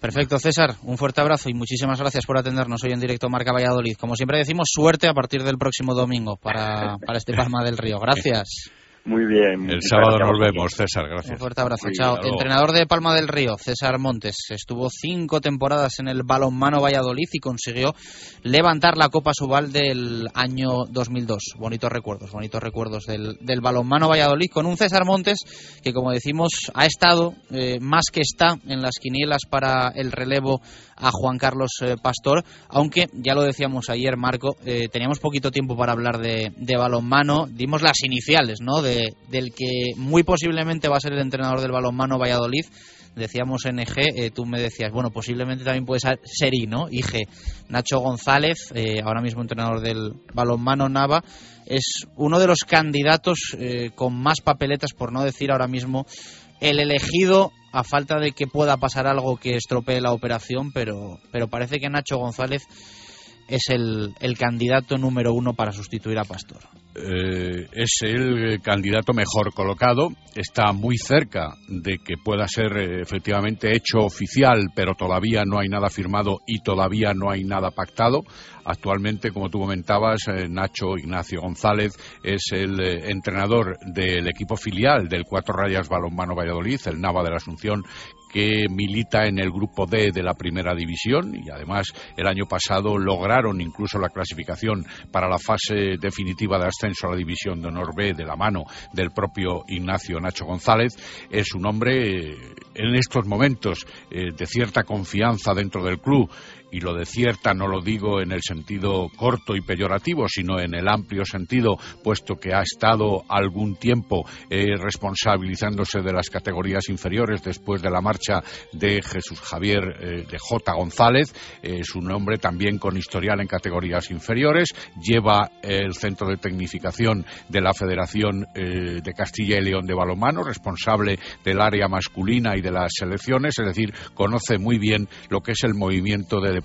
Perfecto, César. Un fuerte abrazo y muchísimas gracias por atendernos hoy en directo Marca Valladolid. Como siempre decimos, suerte a partir del próximo domingo para, para este Palma del Río. Gracias. Muy bien. El sábado nos vemos, César, gracias. Un fuerte abrazo, chao. Entrenador de Palma del Río, César Montes, estuvo cinco temporadas en el balonmano Valladolid y consiguió levantar la Copa Subal del año 2002. Bonitos recuerdos, bonitos recuerdos del, del balonmano Valladolid con un César Montes que, como decimos, ha estado eh, más que está en las quinielas para el relevo a Juan Carlos eh, Pastor, aunque ya lo decíamos ayer, Marco, eh, teníamos poquito tiempo para hablar de, de balonmano, dimos las iniciales, ¿no? De del que muy posiblemente va a ser el entrenador del balonmano Valladolid. Decíamos NG, eh, tú me decías, bueno, posiblemente también puede ser Seri, ¿no? IG. Nacho González, eh, ahora mismo entrenador del balonmano Nava, es uno de los candidatos eh, con más papeletas, por no decir ahora mismo el elegido a falta de que pueda pasar algo que estropee la operación, pero, pero parece que Nacho González es el, el candidato número uno para sustituir a Pastor. Eh, es el candidato mejor colocado, está muy cerca de que pueda ser eh, efectivamente hecho oficial, pero todavía no hay nada firmado y todavía no hay nada pactado. Actualmente, como tú comentabas, eh, Nacho Ignacio González es el entrenador del equipo filial del Cuatro Rayas Balonmano Valladolid, el Nava de la Asunción, que milita en el grupo D de la primera división y además el año pasado lograron incluso la clasificación para la fase definitiva de ascenso a la división de honor B de la mano del propio Ignacio Nacho González. Es un hombre eh, en estos momentos eh, de cierta confianza dentro del club y lo de cierta no lo digo en el sentido corto y peyorativo, sino en el amplio sentido, puesto que ha estado algún tiempo eh, responsabilizándose de las categorías inferiores después de la marcha de Jesús Javier eh, de J. González, es un hombre también con historial en categorías inferiores, lleva el centro de tecnificación de la Federación eh, de Castilla y León de Balomano, responsable del área masculina y de las selecciones, es decir, conoce muy bien lo que es el movimiento de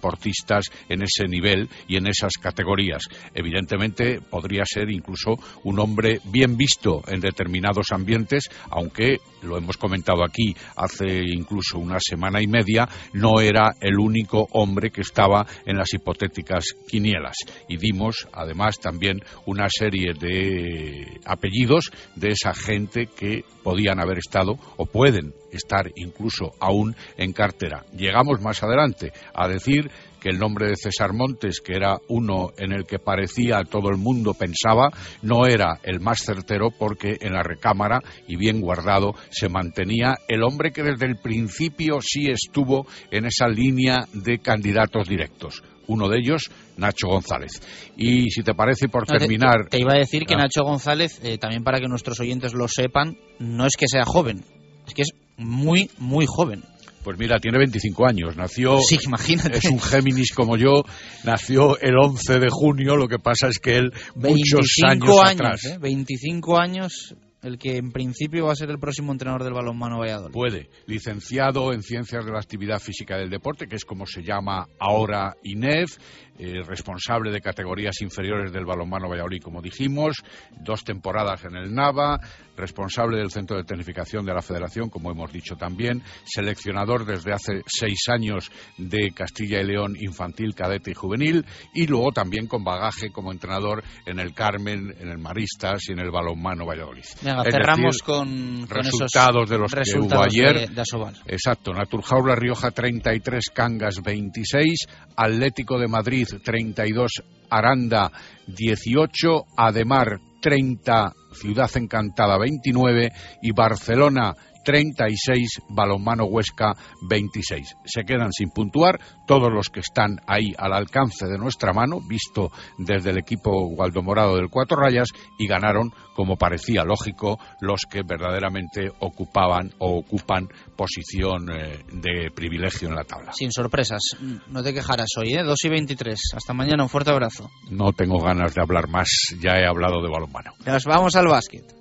en ese nivel y en esas categorías. Evidentemente podría ser incluso un hombre bien visto en determinados ambientes, aunque lo hemos comentado aquí hace incluso una semana y media, no era el único hombre que estaba en las hipotéticas quinielas. Y dimos además también una serie de apellidos de esa gente que podían haber estado o pueden estar incluso aún en cartera. Llegamos más adelante a decir que el nombre de César Montes, que era uno en el que parecía todo el mundo pensaba, no era el más certero porque en la recámara y bien guardado se mantenía el hombre que desde el principio sí estuvo en esa línea de candidatos directos uno de ellos, Nacho González. Y si te parece, por terminar. Te, iba a decir que ah. Nacho González, eh, también para que nuestros oyentes lo sepan, no es que sea joven, es que es muy, muy joven. Pues mira, tiene 25 años, nació... Sí, imagínate. Es un Géminis como yo, nació el 11 de junio, lo que pasa es que él muchos años, atrás... ¿eh? 25 años el que en principio va a ser el próximo entrenador del balonmano Valladolid. Puede. Licenciado en Ciencias de la Actividad Física del Deporte, que es como se llama ahora INEF, eh, responsable de categorías inferiores del balonmano Valladolid, como dijimos, dos temporadas en el Nava, responsable del Centro de Tecnificación de la Federación, como hemos dicho también, seleccionador desde hace seis años de Castilla y León infantil, cadete y juvenil, y luego también con bagaje como entrenador en el Carmen, en el Maristas y en el balonmano Valladolid. Venga, Es cerramos decir, con, con resultados esos de los que resultados hubo ayer. de- de Asobal. Exacto, Naturjaula Rioja 33, Cangas 26, Atlético de Madrid 32, Aranda 18, Ademar 30, Ciudad Encantada 29 y Barcelona 36, Balonmano Huesca 26. Se quedan sin puntuar todos los que están ahí al alcance de nuestra mano, visto desde el equipo Gualdomorado del Cuatro Rayas, y ganaron, como parecía lógico, los que verdaderamente ocupaban o ocupan posición eh, de privilegio en la tabla. Sin sorpresas. No te quejarás hoy, ¿eh? 2 y 23. Hasta mañana, un fuerte abrazo. No tengo ganas de hablar más, ya he hablado de balonmano. Nos vamos al básquet.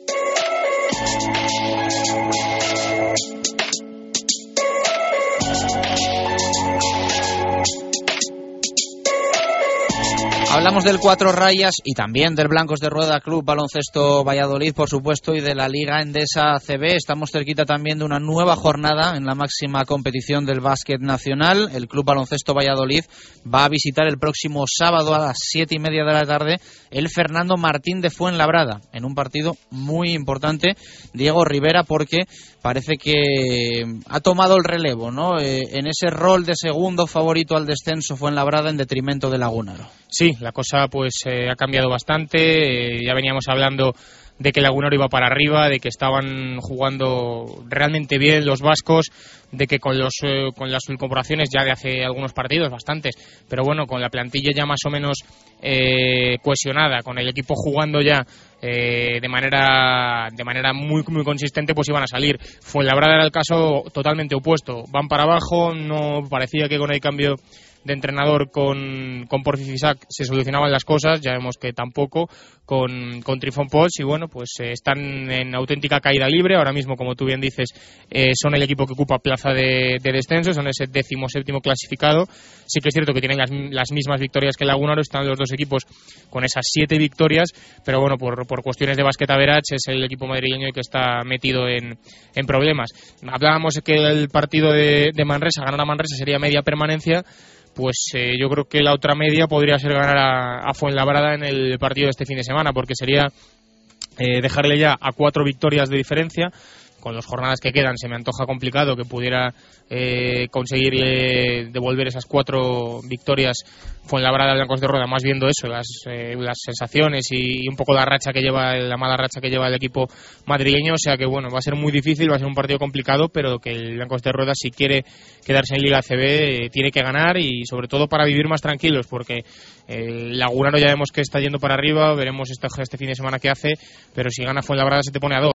Hablamos del Cuatro Rayas y también del Blancos de Rueda Club Baloncesto Valladolid, por supuesto, y de la Liga Endesa CB. Estamos cerquita también de una nueva jornada en la máxima competición del básquet nacional. El Club Baloncesto Valladolid va a visitar el próximo sábado a las siete y media de la tarde el Fernando Martín de Fuenlabrada, en un partido muy importante. Diego Rivera, porque parece que ha tomado el relevo, ¿no? Eh, en ese rol de segundo favorito al descenso Fuenlabrada en detrimento de Lagunaro. Sí, la cosa pues eh, ha cambiado bastante. eh, ya veníamos hablando de que Lagunaro iba para arriba, de que estaban jugando realmente bien los vascos, de que con los eh, con las incorporaciones ya de hace algunos partidos, bastantes, pero bueno, con la plantilla ya más o menos eh, cohesionada, con el equipo jugando ya eh, de manera de manera muy muy consistente, pues iban a salir. Fuenlabrada era el caso totalmente opuesto, van para abajo, no parecía que con el cambio de entrenador con, con Porfi Fisac se solucionaban las cosas, ya vemos que tampoco con, con Trifon Potts y bueno, pues eh, están en auténtica caída libre, ahora mismo como tú bien dices eh, son el equipo que ocupa plaza de, de descenso, son ese décimo séptimo clasificado, sí que es cierto que tienen las, las mismas victorias que Lagunaro, están los dos equipos con esas siete victorias, pero bueno, por, por cuestiones de basqueta Verach es el equipo madrileño que está metido en, en problemas. Hablábamos que el partido de, de Manresa, ganar a Manresa sería media permanencia, pues eh, yo creo que la otra media podría ser ganar a, Fuenlabrada en el partido de este fin de semana, porque sería eh, dejarle ya a cuatro victorias de diferencia. Con las jornadas que quedan se me antoja complicado que pudiera eh, conseguir eh, devolver esas cuatro victorias Fuenlabrada Blancos de Rueda, más viendo eso, las, eh, las sensaciones y, un poco la racha que lleva, la mala racha que lleva el equipo madrileño, o sea que bueno, va a ser muy difícil, va a ser un partido complicado, pero que el Blancos de Rueda si quiere quedarse en Liga CB eh, tiene que ganar y sobre todo para vivir más tranquilos, porque el Lagunaro ya vemos que está yendo para arriba, veremos este, este fin de semana qué hace, pero si gana Fuenlabrada se te pone a dos.